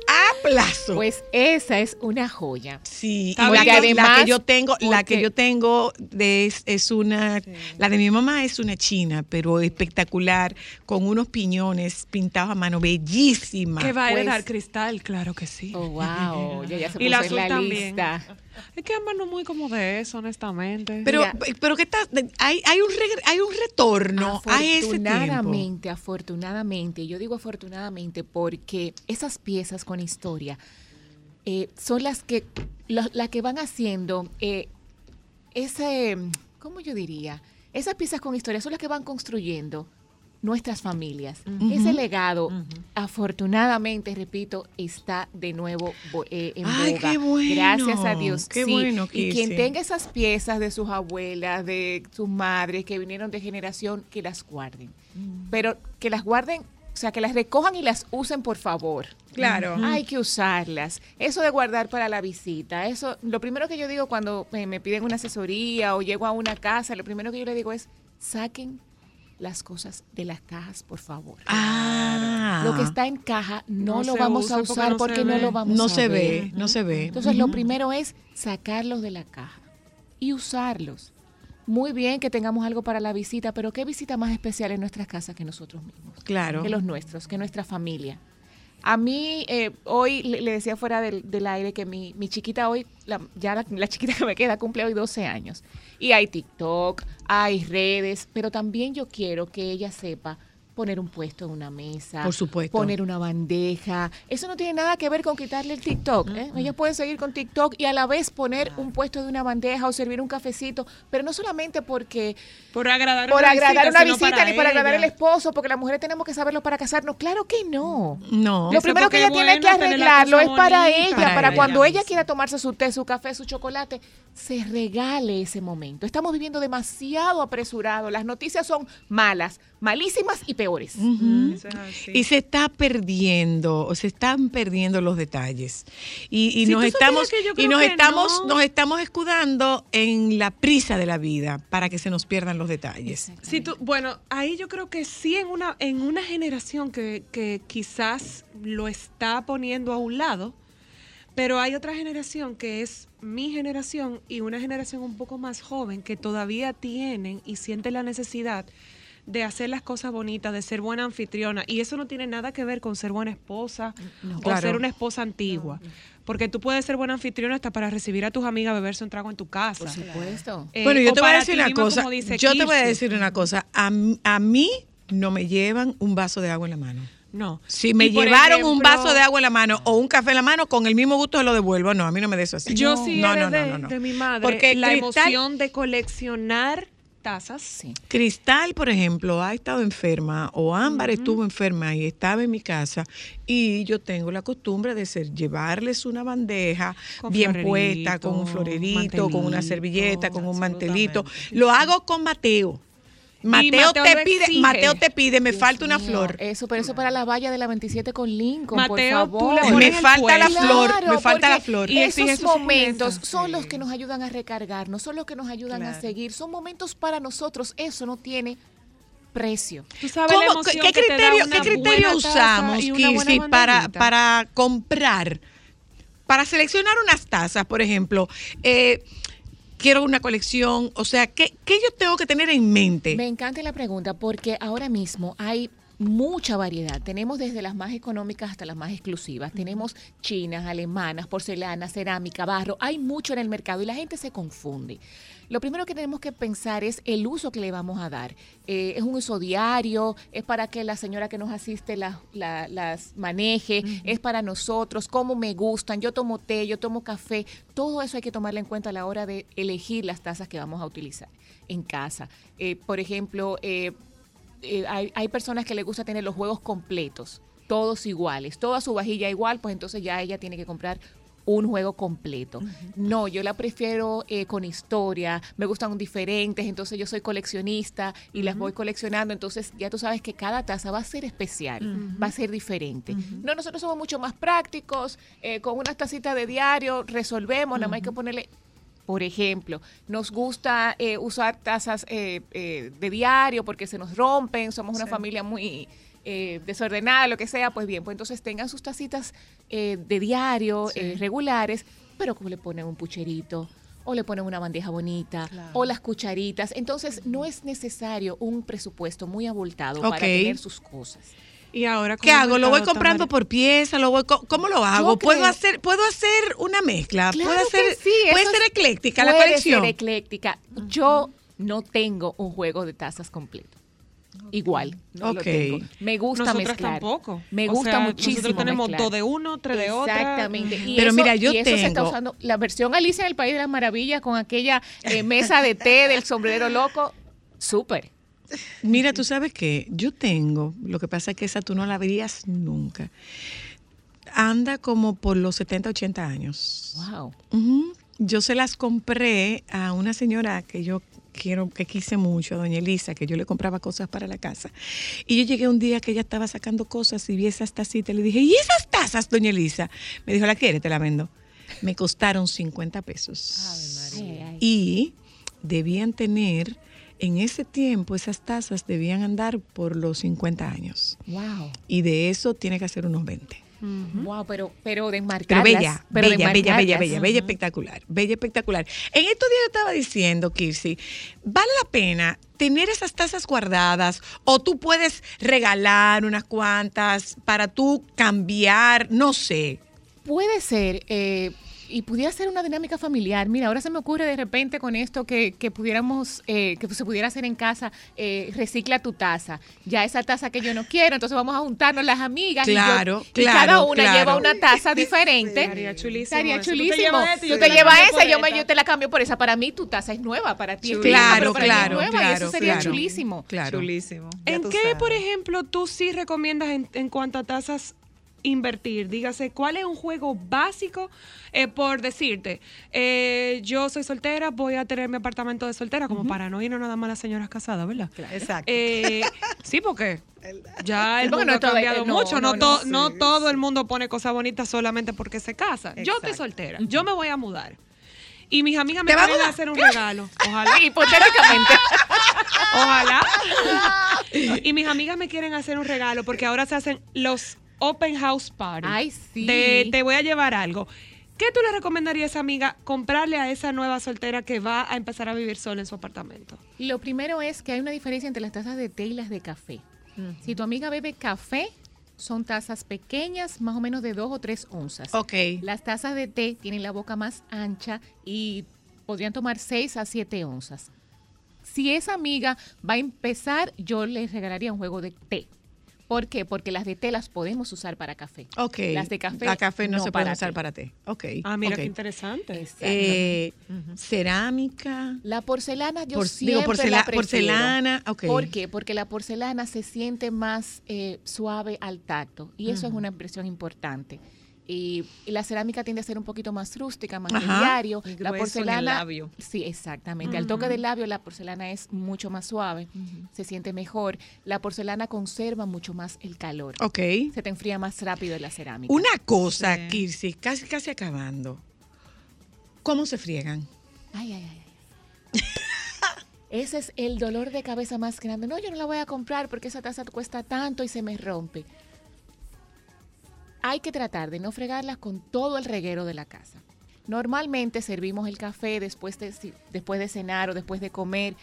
A plazo. Pues esa es una joya. Sí, y la, que, la además- que yo tengo, la que yo tengo de- es, es una, la de mi mamá es una china, pero espectacular, con unos piñones pintados a mano, bellísima. Que va a Pues- heredar cristal, claro que sí. Oh, wow. Ya, ya se Y la en la azul también. lista. Es que Ámbar no es muy como de eso, honestamente. Pero, Mira. pero ¿qué tal? Hay, hay, un regre- hay un retorno a ese tiempo. Afortunadamente, afortunadamente, yo digo afortunadamente porque esas piezas con historia eh, son las que, lo- las que van haciendo eh, ese, ¿cómo yo diría? Esas piezas con historia son las que van construyendo nuestras familias. Ese legado, afortunadamente, repito, está de nuevo eh, en Ay, boga. qué bueno, Gracias a Dios. qué sí. bueno, Y quien tenga esas piezas de sus abuelas, de sus madres que vinieron de generación, que las guarden. Pero que las guarden, o sea, que las recojan y las usen, por favor. Claro. Hay que usarlas. Eso de guardar para la visita, eso, lo primero que yo digo cuando me, me piden una asesoría o llego a una casa, lo primero que yo le digo es, saquen las cosas de las cajas, por favor. Ah. Lo que está en caja no, No lo vamos a usa porque usar no se porque no ve. lo vamos no a se ver. ve, no se ve. Entonces, lo primero es sacarlos de la caja y usarlos. Muy bien que tengamos algo para la visita, pero ¿qué visita más especial en nuestras casas que nosotros mismos? Claro. Que los nuestros, que nuestra familia. A mí, eh, hoy le, decía fuera del, del aire que mi, mi chiquita hoy, la- ya la, la chiquita que me queda, cumple hoy 12 años. Y hay TikTok, hay redes, pero también yo quiero que ella sepa poner un puesto en una mesa, Por supuesto. poner una bandeja. Eso no tiene nada que ver con quitarle el TikTok. ¿eh? Ella puede seguir con TikTok y a la vez poner un puesto de una bandeja o servir un cafecito, pero no solamente porque por agradar por una agradar visita, una visita ni para agradar el esposo, porque las mujeres tenemos que saberlo para casarnos. Claro que no. No. Lo primero que ella tiene que arreglarlo es para bonita. ella, Para para, cuando ella quiera tomarse su té, su café, su chocolate, se regale ese momento. Estamos viviendo demasiado apresurado. Las noticias son malas, malísimas y peores. Ujú. Eso es así. Y se está perdiendo, o se están perdiendo los detalles. Y, y Si nos estamos, y nos estamos, no. nos estamos escudando en la prisa de la vida para que se nos pierdan los detalles. Si tú, bueno, ahí yo creo que sí en una, en una generación que, que quizás lo está poniendo a un lado, pero hay otra generación que es mi generación y una generación un poco más joven que todavía tienen y sienten la necesidad de hacer las cosas bonitas, de ser buena anfitriona. Y eso no tiene nada que ver con ser buena esposa o Claro. ser una esposa antigua. Porque tú puedes ser buena anfitriona hasta para recibir a tus amigas a beberse un trago en tu casa. Por supuesto. Eh, bueno, yo te voy a decir una cosa. Yo te voy a decir una cosa. A, a mí no me llevan un vaso de agua en la mano. No. Si me llevaron un vaso de agua en la mano o un café en la mano, con el mismo gusto se lo devuelvo. No, a mí no me de eso así. Yo no, sí no, no, no, no, no. de mi madre Porque la Cristal- emoción de coleccionar tazas. Sí. Cristal, por ejemplo, ha estado enferma o Ámbar estuvo enferma y estaba en mi casa y yo tengo la costumbre de ser llevarles una bandeja Con bien puesta, con un florerito, con una servilleta, con un mantelito. Lo hago con Mateo. Mateo, Mateo te pide, exige. Mateo te pide, me Dios falta una mío, flor. Eso, pero eso para la valla de la 27 con Lincoln, Mateo, por tú favor. me falta la flor, Claro, me falta la flor. Y esos momentos son los que nos ayudan a recargarnos, son los que nos ayudan a seguir, son momentos para nosotros. Eso no tiene precio. Tú sabes la ¿Cómo- emoción ¿Qué que te da criterio, ¿qué criterio usamos, Kirsi, para, para comprar? Para seleccionar unas tazas, por ejemplo, eh, quiero una colección, o sea, ¿qué, qué yo tengo que tener en mente? Me encanta la pregunta porque ahora mismo hay mucha variedad. Tenemos desde las más económicas hasta las más exclusivas. Tenemos chinas, alemanas, porcelana, cerámica, barro. Hay mucho en el mercado y la gente se confunde. Lo primero que tenemos que pensar es el uso que le vamos a dar. Eh, es un uso diario, es para que la señora que nos asiste las, la- las maneje, es para nosotros, cómo me gustan, yo tomo té, yo tomo café, todo eso hay que tomarlo en cuenta a la hora de elegir las tazas que vamos a utilizar en casa. Eh, por ejemplo, eh, hay, hay personas que les gusta tener los juegos completos, todos iguales, toda su vajilla igual, pues entonces ya ella tiene que comprar un juego completo. No, yo la prefiero eh, con historia, me gustan diferentes, entonces yo soy coleccionista y las voy coleccionando, entonces ya tú sabes que cada taza va a ser especial, va a ser diferente. No, nosotros somos mucho más prácticos, eh, con unas tacitas de diario resolvemos, nada más hay que ponerle por ejemplo, nos gusta eh, usar tazas eh, eh, de diario porque se nos rompen, somos una familia muy eh, desordenada, lo que sea, pues bien, pues entonces tengan sus tacitas eh, de diario, eh, regulares, pero como le ponen un pucherito o le ponen una bandeja bonita o las cucharitas. Entonces no es necesario un presupuesto muy abultado para tener sus cosas. Y ahora ¿Qué hago? ¿Lo voy comprando por pieza? ¿Lo voy ¿Cómo lo hago? ¿Puedo creo- hacer, ¿Puedo hacer una mezcla? Claro ¿Puedo hacer, sí, ¿Puede ser ecléctica la puede colección? ser ecléctica. Yo no tengo un juego de tazas completo. Igual, no lo Ok. tengo. Me gusta Nosotras mezclar. tampoco. Me O gusta sea, muchísimo. Nosotros tenemos mezclar. dos de uno, tres de otra. Exactamente. Y Pero eso- mira, yo y eso se está tengo- usando la versión Alicia en el País de las Maravillas con aquella eh, mesa de té del sombrero loco. Súper. Mira, tú sabes que yo tengo, lo que pasa es que esa tú no la verías nunca. Anda como por los 70, 80 años. Wow. Yo se las compré a una señora que yo quiero, que quise mucho, a doña Elisa, que yo le compraba cosas para la casa. Y yo llegué un día que ella estaba sacando cosas y vi esas tacitas y le dije, ¿y esas tazas, doña Elisa? Me dijo, ¿la quiere? Te la vendo. Me costaron 50 pesos. Y debían tener, en ese tiempo, esas tazas debían andar por los 50 años. Wow. Y de eso tiene que hacer unos 20. Wow, pero, pero Pero bella, pero bella, bella, bella, bella, bella, espectacular, bella, espectacular. En estos días yo estaba diciendo, Kirsi, ¿vale la pena tener esas tazas guardadas o tú puedes regalar unas cuantas para tú cambiar, no sé? Puede ser, eh, y pudiera ser una dinámica familiar. Mira, ahora se me ocurre de repente con esto que, que pudiéramos, eh, que se pudiera hacer en casa, eh, recicla tu taza. Ya esa taza que yo no quiero, entonces vamos a juntarnos las amigas. y yo- Claro, y, cada claro, una claro. lleva una taza diferente. Estaría chulísimo Estaría eso. Tú te chulísimo. y Tú yo te la llevas cambio por esa, yo, me, yo te la cambio por esa. Para mí tu taza es nueva, para ti es Claro, mí es claro, nueva, y claro, eso sería claro. chulísimo. Claro. Chulísimo. ¿En qué, sabes. por ejemplo, tú sí recomiendas en, en cuanto a tasas invertir? Dígase, ¿cuál es un juego básico? Eh, por decirte, eh, yo soy soltera, voy a tener mi apartamento de soltera, como para no irnos nada más las señoras casadas, ¿verdad? Exacto. Eh, sí, porque ya el Porque mundo no ha cambiado no, mucho. No, no, to- no, no sí, todo el mundo pone cosas bonitas solamente porque se casa. Yo estoy soltera, yo me voy a mudar. Y mis amigas me ¿Te vas a hacer un regalo. Ojalá. Hipotéticamente. Ojalá. y mis amigas me quieren hacer un regalo porque ahora se hacen los open house party. Ay, sí. De, te voy a llevar algo. ¿Qué tú le recomendarías a esa amiga comprarle a esa nueva soltera que va a empezar a vivir sola en su apartamento? Lo primero es que hay una diferencia entre las tazas de té y las de café. Si tu amiga bebe café, son tazas pequeñas, más o menos de 2 o 3 onzas. Ok. Las tazas de té tienen la boca más ancha y podrían tomar 6 a 7 onzas. Si esa amiga va a empezar, yo le regalaría un juego de té. ¿Por qué? Porque las de té las podemos usar para café. Ok. Las de café. La café no, se puede para usar té. para té. Ok. Ah, mira qué interesante. Eh, Cerámica. La porcelana yo Por- siempre digo, porcela- la prefiero. porcelana, ok. ¿Por qué? Porque la porcelana se siente más eh, suave al tacto y eso es una impresión importante. Y, y la cerámica tiende a ser un poquito más rústica, más de diario. Y La grueso en el porcelana. labio. Sí, exactamente. Al toque del labio, la porcelana es mucho más suave, se siente mejor. La porcelana conserva mucho más el calor. Ok. Se te enfría más rápido la cerámica. Una cosa, Sí. Kirsi, casi casi acabando. ¿Cómo se friegan? Ay, ay, ay. ay. Ese es el dolor de cabeza más grande. No, yo no la voy a comprar porque esa taza cuesta tanto y se me rompe. Hay que tratar de no fregarlas con todo el reguero de la casa. Normalmente servimos el café después de, después de cenar o después de comer.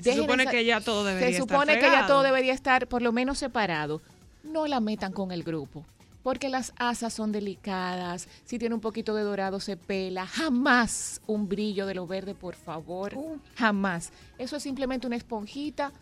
Se supone esa- que ya todo debería se estar supone que ya todo debería estar por lo menos separado. No la metan con el grupo, porque las asas son delicadas. Si tiene un poquito de dorado se pela. Jamás un brillo de lo verde, por favor. Uh. Jamás. Eso es simplemente una esponjita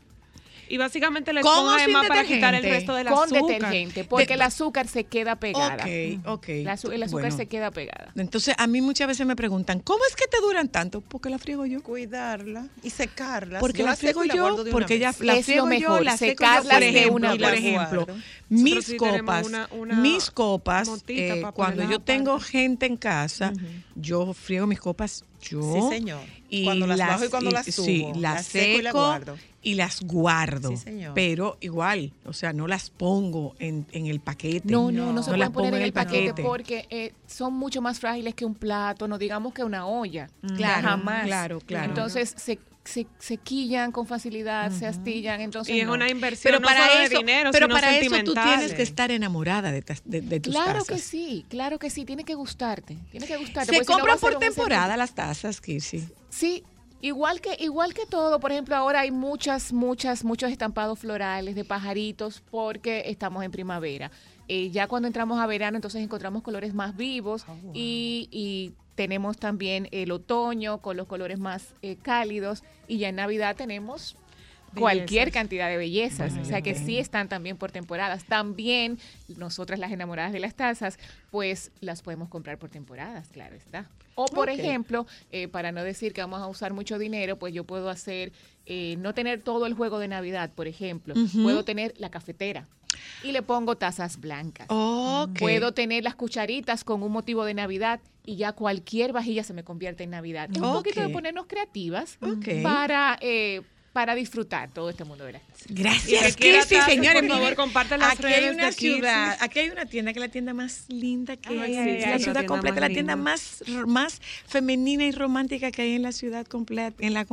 Y básicamente le ¿Con o esponja es sin más para quitar el resto del con azúcar. detergente, porque De- el azúcar se queda pegada. Ok, ok. La el azúcar Bueno, se queda pegada. Entonces, a mí muchas veces me preguntan, ¿cómo es que te duran tanto? Porque la friego yo. Cuidarla y secarla. Porque la friego yo, porque ya vez. la Es friego yo, mejor, la seco yo. secarlas Por de ejemplo, una por ejemplo, mis sí copas, una- una mis copas, motita eh, cuando yo tengo gente en casa, yo friego mis copas yo. Sí, señor. Y Cuando las bajo y cuando las Sí, subo. las Las seco y las guardo. Y las guardo. Sí, señor. Pero igual, o sea, no las pongo en, en el paquete. No, no, no, se las pueden poner pongo en el paquete, porque eh, son mucho más frágiles que un plato, no digamos que una olla. Claro, jamás. claro, claro. Entonces se, se, se quillan con facilidad, se astillan, entonces Y es no. una inversión Pero no para solo eso, de dinero, pero sino para eso tú tienes que estar enamorada de, de, de tus Claro tazas. que sí, claro que sí, tiene que gustarte, tiene que gustarte. Se si no compran por temporada las tazas, Kirsi. Sí, igual que igual que todo, por ejemplo, ahora hay muchas muchas muchos estampados florales de pajaritos porque estamos en primavera. Eh, ya cuando entramos a verano, entonces encontramos colores más vivos y, y tenemos también el otoño con los colores más eh, cálidos y ya en Navidad tenemos cualquier cantidad de bellezas, o sea que sí están también por temporadas. También nosotras las enamoradas de las tazas, pues las podemos comprar por temporadas, claro está. O por ejemplo, eh, para no decir que vamos a usar mucho dinero, pues yo puedo hacer, eh, no tener todo el juego de Navidad, por ejemplo, puedo tener la cafetera y le pongo tazas blancas. Puedo tener las cucharitas con un motivo de Navidad y ya cualquier vajilla se me convierte en Navidad. Un poquito de ponernos creativas para, eh, para disfrutar todo este mundo. Y Gracias, Kirsi, señores. por favor, comparte las aquí hay redes una de ciudad, aquí hay una tienda que es la tienda más linda que Ay, hay. sí, la ciudad completa, la tienda más, más femenina y romántica que hay en la ciudad completa, en la,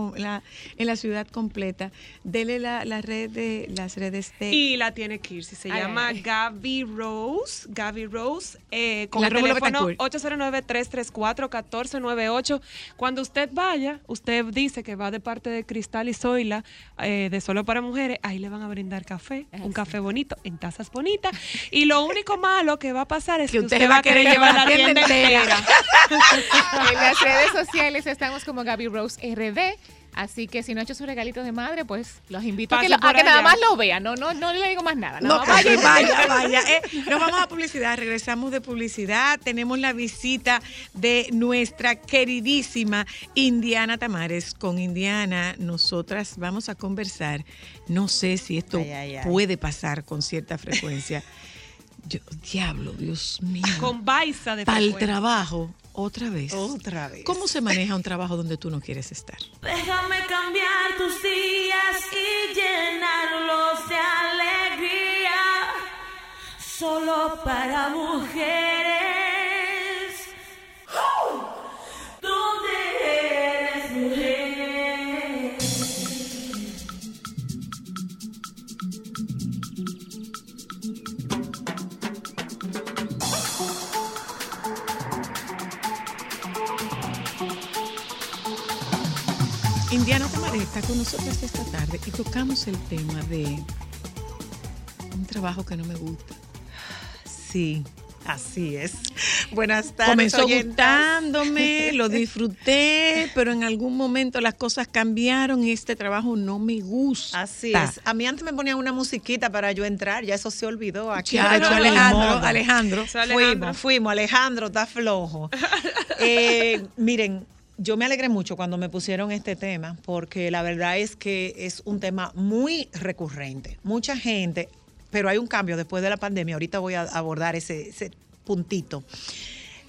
en la ciudad completa. Dele la, la red de las redes de Y la tiene Kirsi, se Ay, llama ay, ay. Gaby Rose, Gaby Rose, eh, con La el teléfono Betancourt. 809-334-1498. Cuando usted vaya, usted dice que va de parte de Cristal y Zoila, eh, de Solo para Mujeres, ahí le van a brindar café, un sí. café bonito, en tazas bonitas. Y lo único malo que va a pasar es que, Que usted usted va a querer llevar la tienda entera. en las redes sociales estamos como Gaby Rose RD. Así que si no ha hecho sus regalitos de madre, pues los invito a que, lo- a que nada más lo vean. No, no, no le digo más nada. No, nada más vaya, vaya, vaya. eh. Nos vamos a publicidad, regresamos de publicidad. Tenemos la visita de nuestra queridísima Indiana Tamares. Con Indiana, nosotras vamos a conversar. No sé si esto Ay, ay, ay. puede pasar con cierta frecuencia. Yo, diablo, Dios mío. Con Baiza de Para el trabajo, otra vez. Otra vez. ¿Cómo se maneja un trabajo donde tú no quieres estar? Déjame cambiar tus días y llenarlos de alegría. Solo para mujeres. Está con nosotros esta tarde y tocamos el tema de un trabajo que no me gusta. Sí, así es. Buenas tardes. Comenzó gustándome, lo disfruté, pero en algún momento las cosas cambiaron y este trabajo no me gusta. Así es. A mí antes me ponían una musiquita para yo entrar, ya eso se olvidó. Aquí Ya, Alejandro, Alejandro. Fuimos, fuimos. Alejandro está flojo. Eh, miren, yo me alegré mucho cuando me pusieron este tema, porque la verdad es que es un tema muy recurrente. Mucha gente, pero hay un cambio después de la pandemia. Ahorita voy a abordar ese, ese puntito.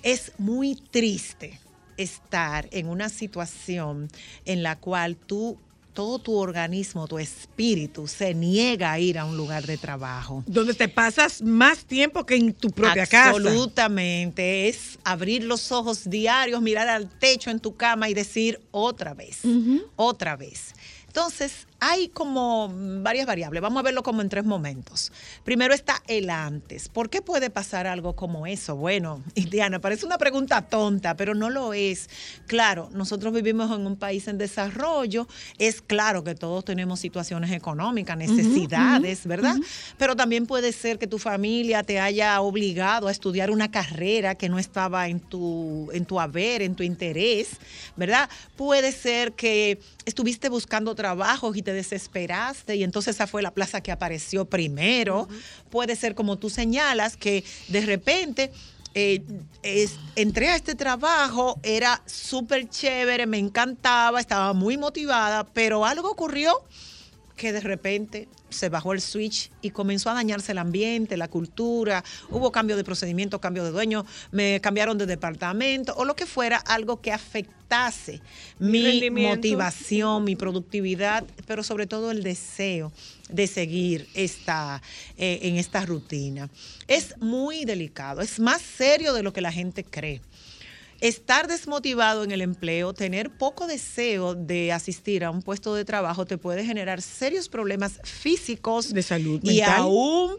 Es muy triste estar en una situación en la cual tú todo tu organismo, tu espíritu se niega a ir a un lugar de trabajo. Donde te pasas más tiempo que en tu propia casa. Absolutamente. Es abrir los ojos diarios, mirar al techo en tu cama y decir otra vez, otra vez. Entonces, hay como varias variables. Vamos a verlo como en tres momentos. Primero está el antes. ¿Por qué puede pasar algo como eso? Bueno, Indiana, parece una pregunta tonta, pero no lo es. Claro, nosotros vivimos en un país en desarrollo. Es claro que todos tenemos situaciones económicas, necesidades, ¿verdad? Pero también puede ser que tu familia te haya obligado a estudiar una carrera que no estaba en tu, en tu haber, en tu interés, ¿verdad? Puede ser que estuviste buscando trabajo y te desesperaste y entonces esa fue la plaza que apareció primero. Puede ser como tú señalas que de repente eh, es- entré a este trabajo, era súper chévere, me encantaba, estaba muy motivada, pero algo ocurrió que de repente se bajó el switch y comenzó a dañarse el ambiente, la cultura, hubo cambio de procedimiento, cambio de dueño, me cambiaron de departamento o lo que fuera, algo que afectase Mi mi motivación, mi productividad, pero sobre todo el deseo de seguir esta, eh, en esta rutina. Es muy delicado, es más serio de lo que la gente cree estar desmotivado en el empleo, tener poco deseo de asistir a un puesto de trabajo te puede generar serios problemas físicos De salud y mental. aún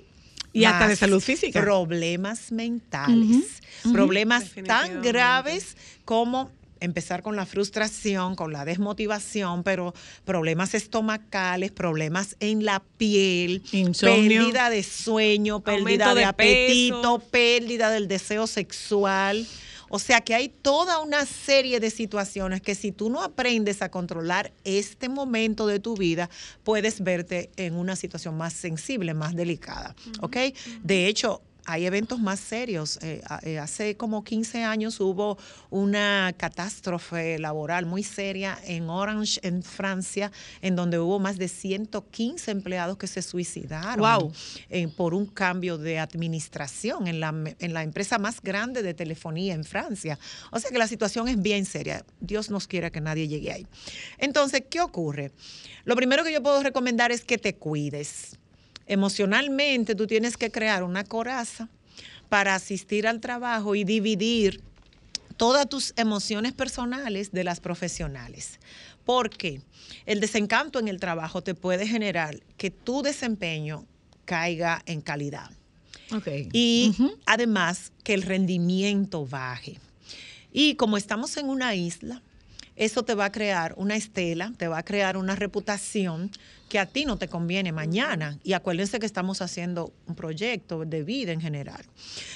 Y hasta de salud física. Problemas mentales, problemas tan graves como empezar con la frustración, con la desmotivación, pero problemas estomacales, problemas en la piel, Insomnio. pérdida de sueño, pérdida de, de apetito, peso. pérdida del deseo sexual. O sea que hay toda una serie de situaciones que si tú no aprendes a controlar este momento de tu vida, puedes verte en una situación más sensible, más delicada. ¿Ok? De hecho, hay eventos más serios. Eh, eh, hace como 15 años hubo una catástrofe laboral muy seria en Orange, en Francia, en donde hubo más de 115 empleados que se suicidaron eh, por un cambio de administración en la, en la empresa más grande de telefonía en Francia. O sea que la situación es bien seria. Dios nos quiera que nadie llegue ahí. Entonces, ¿qué ocurre? Lo primero que yo puedo recomendar es que te cuides. Emocionalmente tú tienes que crear una coraza para asistir al trabajo y dividir todas tus emociones personales de las profesionales. Porque el desencanto en el trabajo te puede generar que tu desempeño caiga en calidad. Y además que el rendimiento baje. Y como estamos en una isla, eso te va a crear una estela, te va a crear una reputación que a ti no te conviene mañana. Y acuérdense que estamos haciendo un proyecto de vida en general.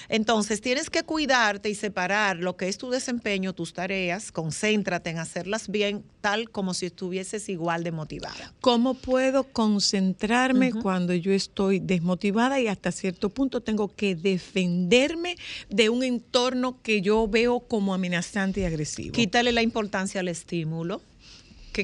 Entonces, tienes que cuidarte y separar lo que es tu desempeño, tus tareas, concéntrate en hacerlas bien, tal como si estuvieses igual de motivada. ¿Cómo puedo concentrarme cuando yo estoy desmotivada y hasta cierto punto tengo que defenderme de un entorno que yo veo como amenazante y agresivo? Quítale la importancia al estímulo.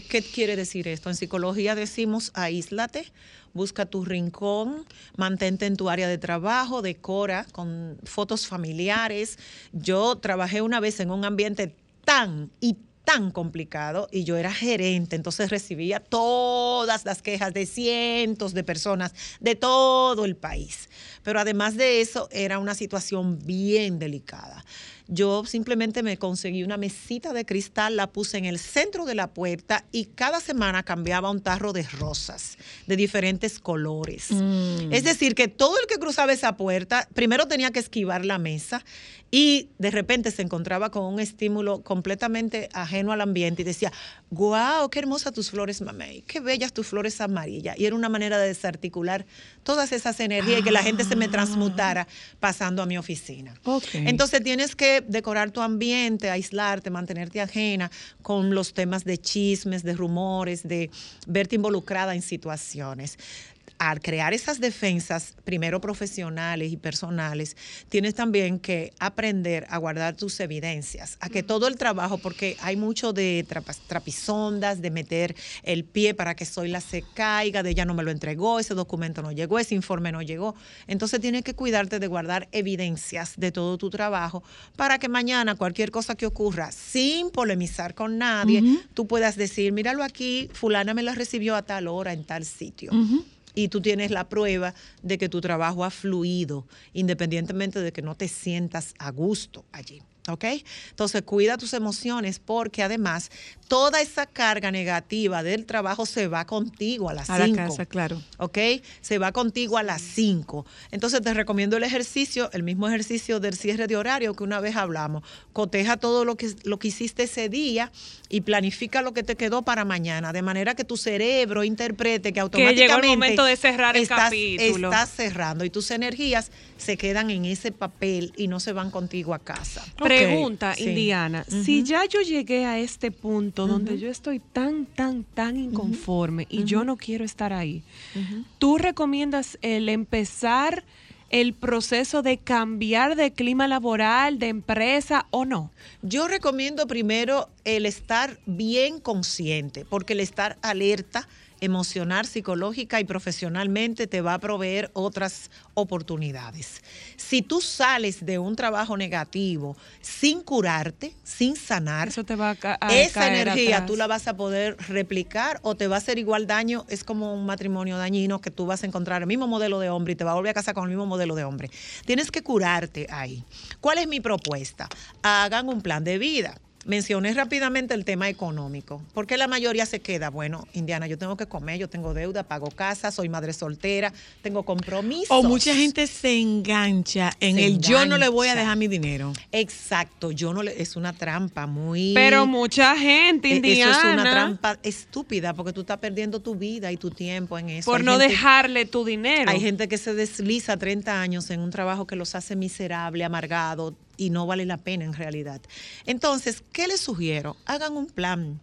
¿Qué, quiere decir esto? En psicología decimos aíslate, busca tu rincón, mantente en tu área de trabajo, decora con fotos familiares. Yo trabajé una vez en un ambiente tan y tan complicado y yo era gerente, entonces recibía todas las quejas de cientos de personas de todo el país. Pero además de eso, era una situación bien delicada. Yo simplemente me conseguí una mesita de cristal, la puse en el centro de la puerta y cada semana cambiaba un tarro de rosas de diferentes colores. Es decir, que todo el que cruzaba esa puerta primero tenía que esquivar la mesa y de repente se encontraba con un estímulo completamente ajeno al ambiente y decía, guau, qué hermosas tus flores, mamey, qué bellas tus flores amarillas. Y era una manera de desarticular todas esas energías y que la gente se me transmutara pasando a mi oficina. Entonces tienes que decorar tu ambiente, aislarte, mantenerte ajena con los temas de chismes, de rumores, de verte involucrada en situaciones. Al crear esas defensas, primero profesionales y personales, tienes también que aprender a guardar tus evidencias, a que todo el trabajo, porque hay mucho de trapisondas, de meter el pie para que Zoila se caiga, de ella no me lo entregó, ese documento no llegó, ese informe no llegó. Entonces tienes que cuidarte de guardar evidencias de todo tu trabajo para que mañana cualquier cosa que ocurra, sin polemizar con nadie, tú puedas decir, míralo aquí, fulana me la recibió a tal hora en tal sitio y tú tienes la prueba de que tu trabajo ha fluido, independientemente de que no te sientas a gusto allí. ¿Ok? Entonces cuida tus emociones porque además toda esa carga negativa del trabajo se va contigo a las A la 5. casa, claro. ¿ok? Se va contigo a las 5. Entonces te recomiendo el ejercicio, el mismo ejercicio del cierre de horario que una vez hablamos. Coteja todo lo que, lo que hiciste ese día y planifica lo que te quedó para mañana, de manera que tu cerebro interprete que Que automáticamente llegó el momento de cerrar el estás, capítulo. estás cerrando y tus energías se quedan en ese papel y no se van contigo a casa. Pregunta, Sí. Indiana, si ya yo llegué a este punto donde yo estoy tan, tan, tan inconforme y yo no quiero estar ahí, ¿tú recomiendas el empezar el proceso de cambiar de clima laboral, de empresa o no? Yo recomiendo primero el estar bien consciente, porque el estar alerta emocional, psicológica y profesionalmente te va a proveer otras oportunidades. Si tú sales de un trabajo negativo sin curarte, sin sanar, Eso te va a, ca- a esa energía atrás. tú la vas a poder replicar o te va a hacer igual daño. Es como un matrimonio dañino que tú vas a encontrar el mismo modelo de hombre y te va a volver a casar con el mismo modelo de hombre. Tienes que curarte ahí. ¿Cuál es mi propuesta? Hagan un plan de vida. Mencioné rápidamente el tema económico. ¿Por qué la mayoría se queda? Bueno, Indiana, yo tengo que comer, yo tengo deuda, pago casa, soy madre soltera, tengo compromisos. O mucha gente se engancha en Se el yo no le voy a dejar mi dinero. Exacto, yo no le, es una trampa muy Pero mucha gente, Indiana, Eso es una trampa estúpida porque tú estás perdiendo tu vida y tu tiempo en eso. por Hay no gente- dejarle tu dinero. Hay gente que se desliza 30 años en un trabajo que los hace miserable, amargado y no vale la pena en realidad. Entonces, ¿qué les sugiero? Hagan un plan.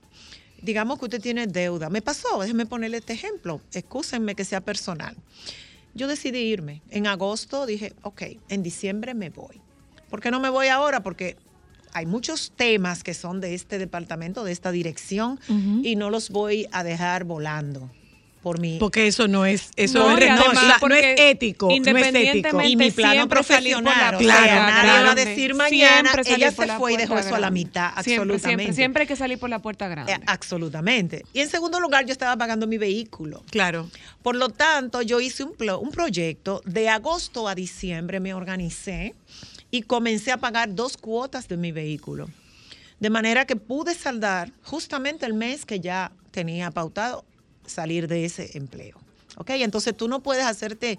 Digamos que usted tiene deuda. Me pasó, déjenme ponerle este ejemplo. Excúsenme que sea personal. Yo decidí irme. En agosto dije, ok, en diciembre me voy. ¿Por qué no me voy ahora? Porque hay muchos temas que son de este departamento, de esta dirección, y no los voy a dejar volando por mi Porque eso no es, eso No, es, no, no ético. No es ético. independientemente- y mi plano profesional. o puerta sea, nadie va a grande. decir mañana, ella se la fue y dejó eso a la grande. mitad. Siempre, Absolutamente. Siempre, siempre hay que salir por la puerta grande. Eh, absolutamente. Y en segundo lugar, yo estaba pagando mi vehículo. Claro. Por lo tanto, yo hice un, plo- un proyecto de agosto a diciembre, me organicé y comencé a pagar dos cuotas de mi vehículo. De manera que pude saldar justamente el mes que ya tenía pautado salir de ese empleo. ¿Ok? Entonces tú no puedes hacerte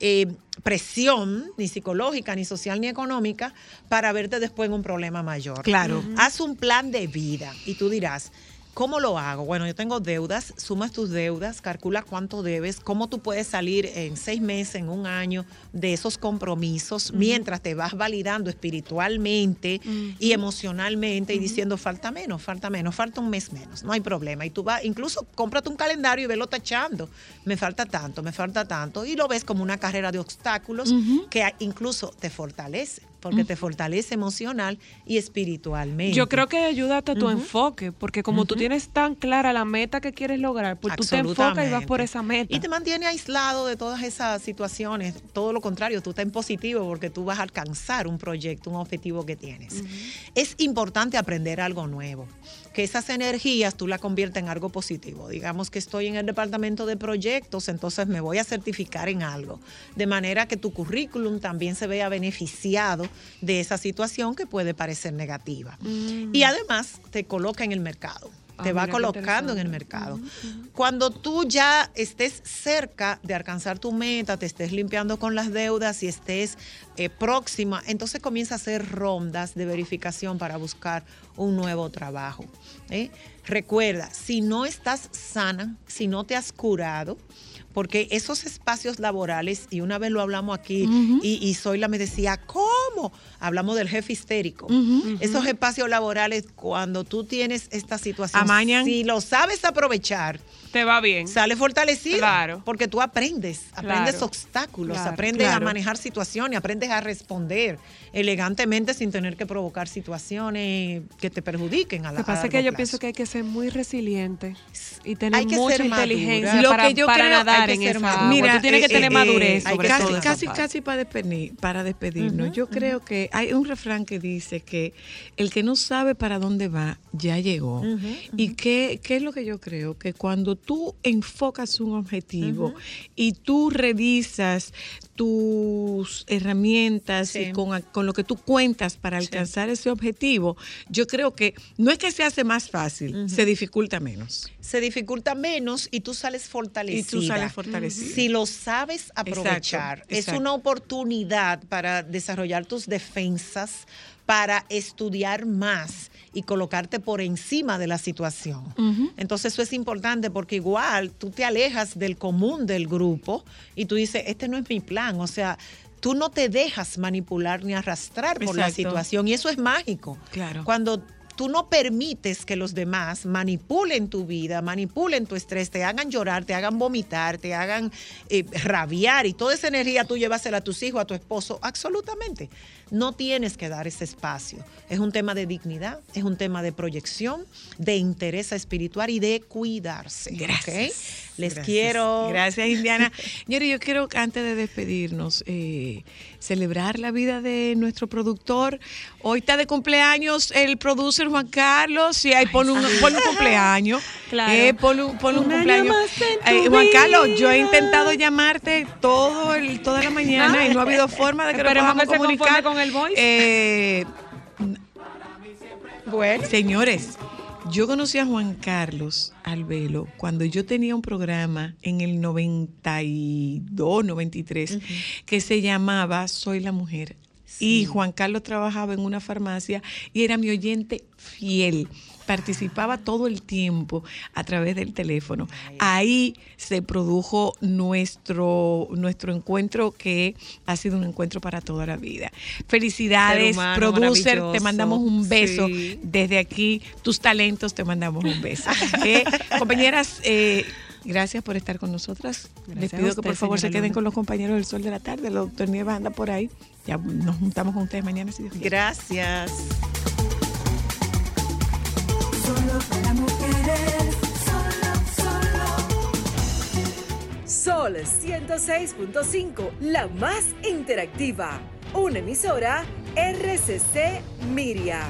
eh, presión, ni psicológica, ni social, ni económica, para verte después en un problema mayor. Claro. Haz un plan de vida y tú dirás, ¿cómo lo hago? Bueno, yo tengo deudas, sumas tus deudas, calcula cuánto debes, cómo tú puedes salir en seis meses, en un año de esos compromisos, mientras te vas validando espiritualmente y emocionalmente y diciendo, falta menos, falta menos, falta un mes menos, no hay problema. Y tú vas, incluso cómprate un calendario y velo tachando, me falta tanto, me falta tanto, y lo ves como una carrera de obstáculos que incluso te fortalece, porque te fortalece emocional y espiritualmente. Yo creo que ayuda hasta tu enfoque, porque como tú tienes tan clara la meta que quieres lograr, pues tú te enfocas y vas por esa meta. Y te mantiene aislado de todas esas situaciones. Todo lo contrario, tú estás en positivo porque tú vas a alcanzar un proyecto, un objetivo que tienes. Es importante aprender algo nuevo. Que esas energías tú las conviertas en algo positivo. Digamos que estoy en el departamento de proyectos, entonces me voy a certificar en algo. De manera que tu currículum también se vea beneficiado de esa situación que puede parecer negativa. Y además te coloca en el mercado. Ah, Te va colocando en el mercado. Cuando tú ya estés cerca de alcanzar tu meta, te estés limpiando con las deudas y estés eh, próxima, entonces comienza a hacer rondas de verificación para buscar un nuevo trabajo. ¿eh? Recuerda, si no estás sana, si no te has curado, porque esos espacios laborales, y una vez lo hablamos aquí, y, y Zoila me decía, ¿cómo? Hablamos del jefe histérico. Esos espacios laborales, cuando tú tienes esta situación, Amañan. si lo sabes aprovechar, Te va bien. sale fortalecido. Claro. Porque tú aprendes, aprendes Claro. obstáculos, Claro, aprendes a manejar situaciones, aprendes a responder elegantemente sin tener que provocar situaciones que te perjudiquen a la Lo que pasa es que yo plazo. pienso que hay que ser muy resiliente y tener Hay que mucha ser madura. inteligencia Lo para, que yo para creo- nadar hay que en ser esa agua. Mira, Tú tienes que eh, tener eh, madurez hay sobre que casi, todo. casi, casi para, despedir, para despedirnos. yo creo que hay un refrán que dice que el que no sabe para dónde va, ya llegó. ¿Y qué, qué es lo que yo creo? Que cuando tú enfocas un objetivo y tú revisas tus herramientas y con, con lo que tú cuentas para alcanzar ese objetivo, yo creo que no es que se hace más fácil, se dificulta menos. se dificulta menos y tú sales fortalecida. Y tú sales fortalecida. Si lo sabes aprovechar, Exacto, es una oportunidad para desarrollar tus defensas, para estudiar más y colocarte por encima de la situación. Entonces eso es importante porque igual tú te alejas del común del grupo y tú dices, este no es mi plan, o sea, tú no te dejas manipular ni arrastrar por la situación y eso es mágico. Claro. Cuando tú no permites que los demás manipulen tu vida, manipulen tu estrés, te hagan llorar, te hagan vomitar, te hagan eh, rabiar y toda esa energía tú llevásela a tus hijos, a tu esposo, absolutamente. No tienes que dar ese espacio. Es un tema de dignidad, es un tema de proyección, de interés espiritual y de cuidarse. Gracias. Les Gracias. quiero. Gracias, Indiana. Señores, yo quiero, antes de despedirnos, eh, celebrar la vida de nuestro productor. Hoy está de cumpleaños el producer Juan Carlos. Y ahí pone un, ponle un cumpleaños. Claro. Eh, ponle un, ponle un Un año cumpleaños. Eh, Juan Carlos, yo he intentado llamarte todo el, toda la mañana y no ha habido forma de que nos Esperemos podamos que se conforme comunicar. con el voice. Eh, Bueno, Señores, yo conocí a Juan Carlos Albelo cuando yo tenía un programa en el 92, 93, que se llamaba Soy la Mujer. Y Juan Carlos trabajaba en una farmacia y era mi oyente fiel. Participaba todo el tiempo a través del teléfono. Ahí se produjo nuestro, nuestro encuentro que ha sido un encuentro para toda la vida. Felicidades, humano producer, te mandamos un beso. Sí. Desde aquí, tus talentos, te mandamos un beso. Eh, compañeras, eh, gracias por estar con nosotras. Les Gracias pido que por favor se queden Luna. con los compañeros del Sol de la Tarde. El doctor Nieves anda por ahí. Ya nos juntamos con ustedes mañana, si Dios quiere. gracias. Solo para mujeres, solo, solo. Sol 106.5, la más interactiva. Una emisora RCC Miria.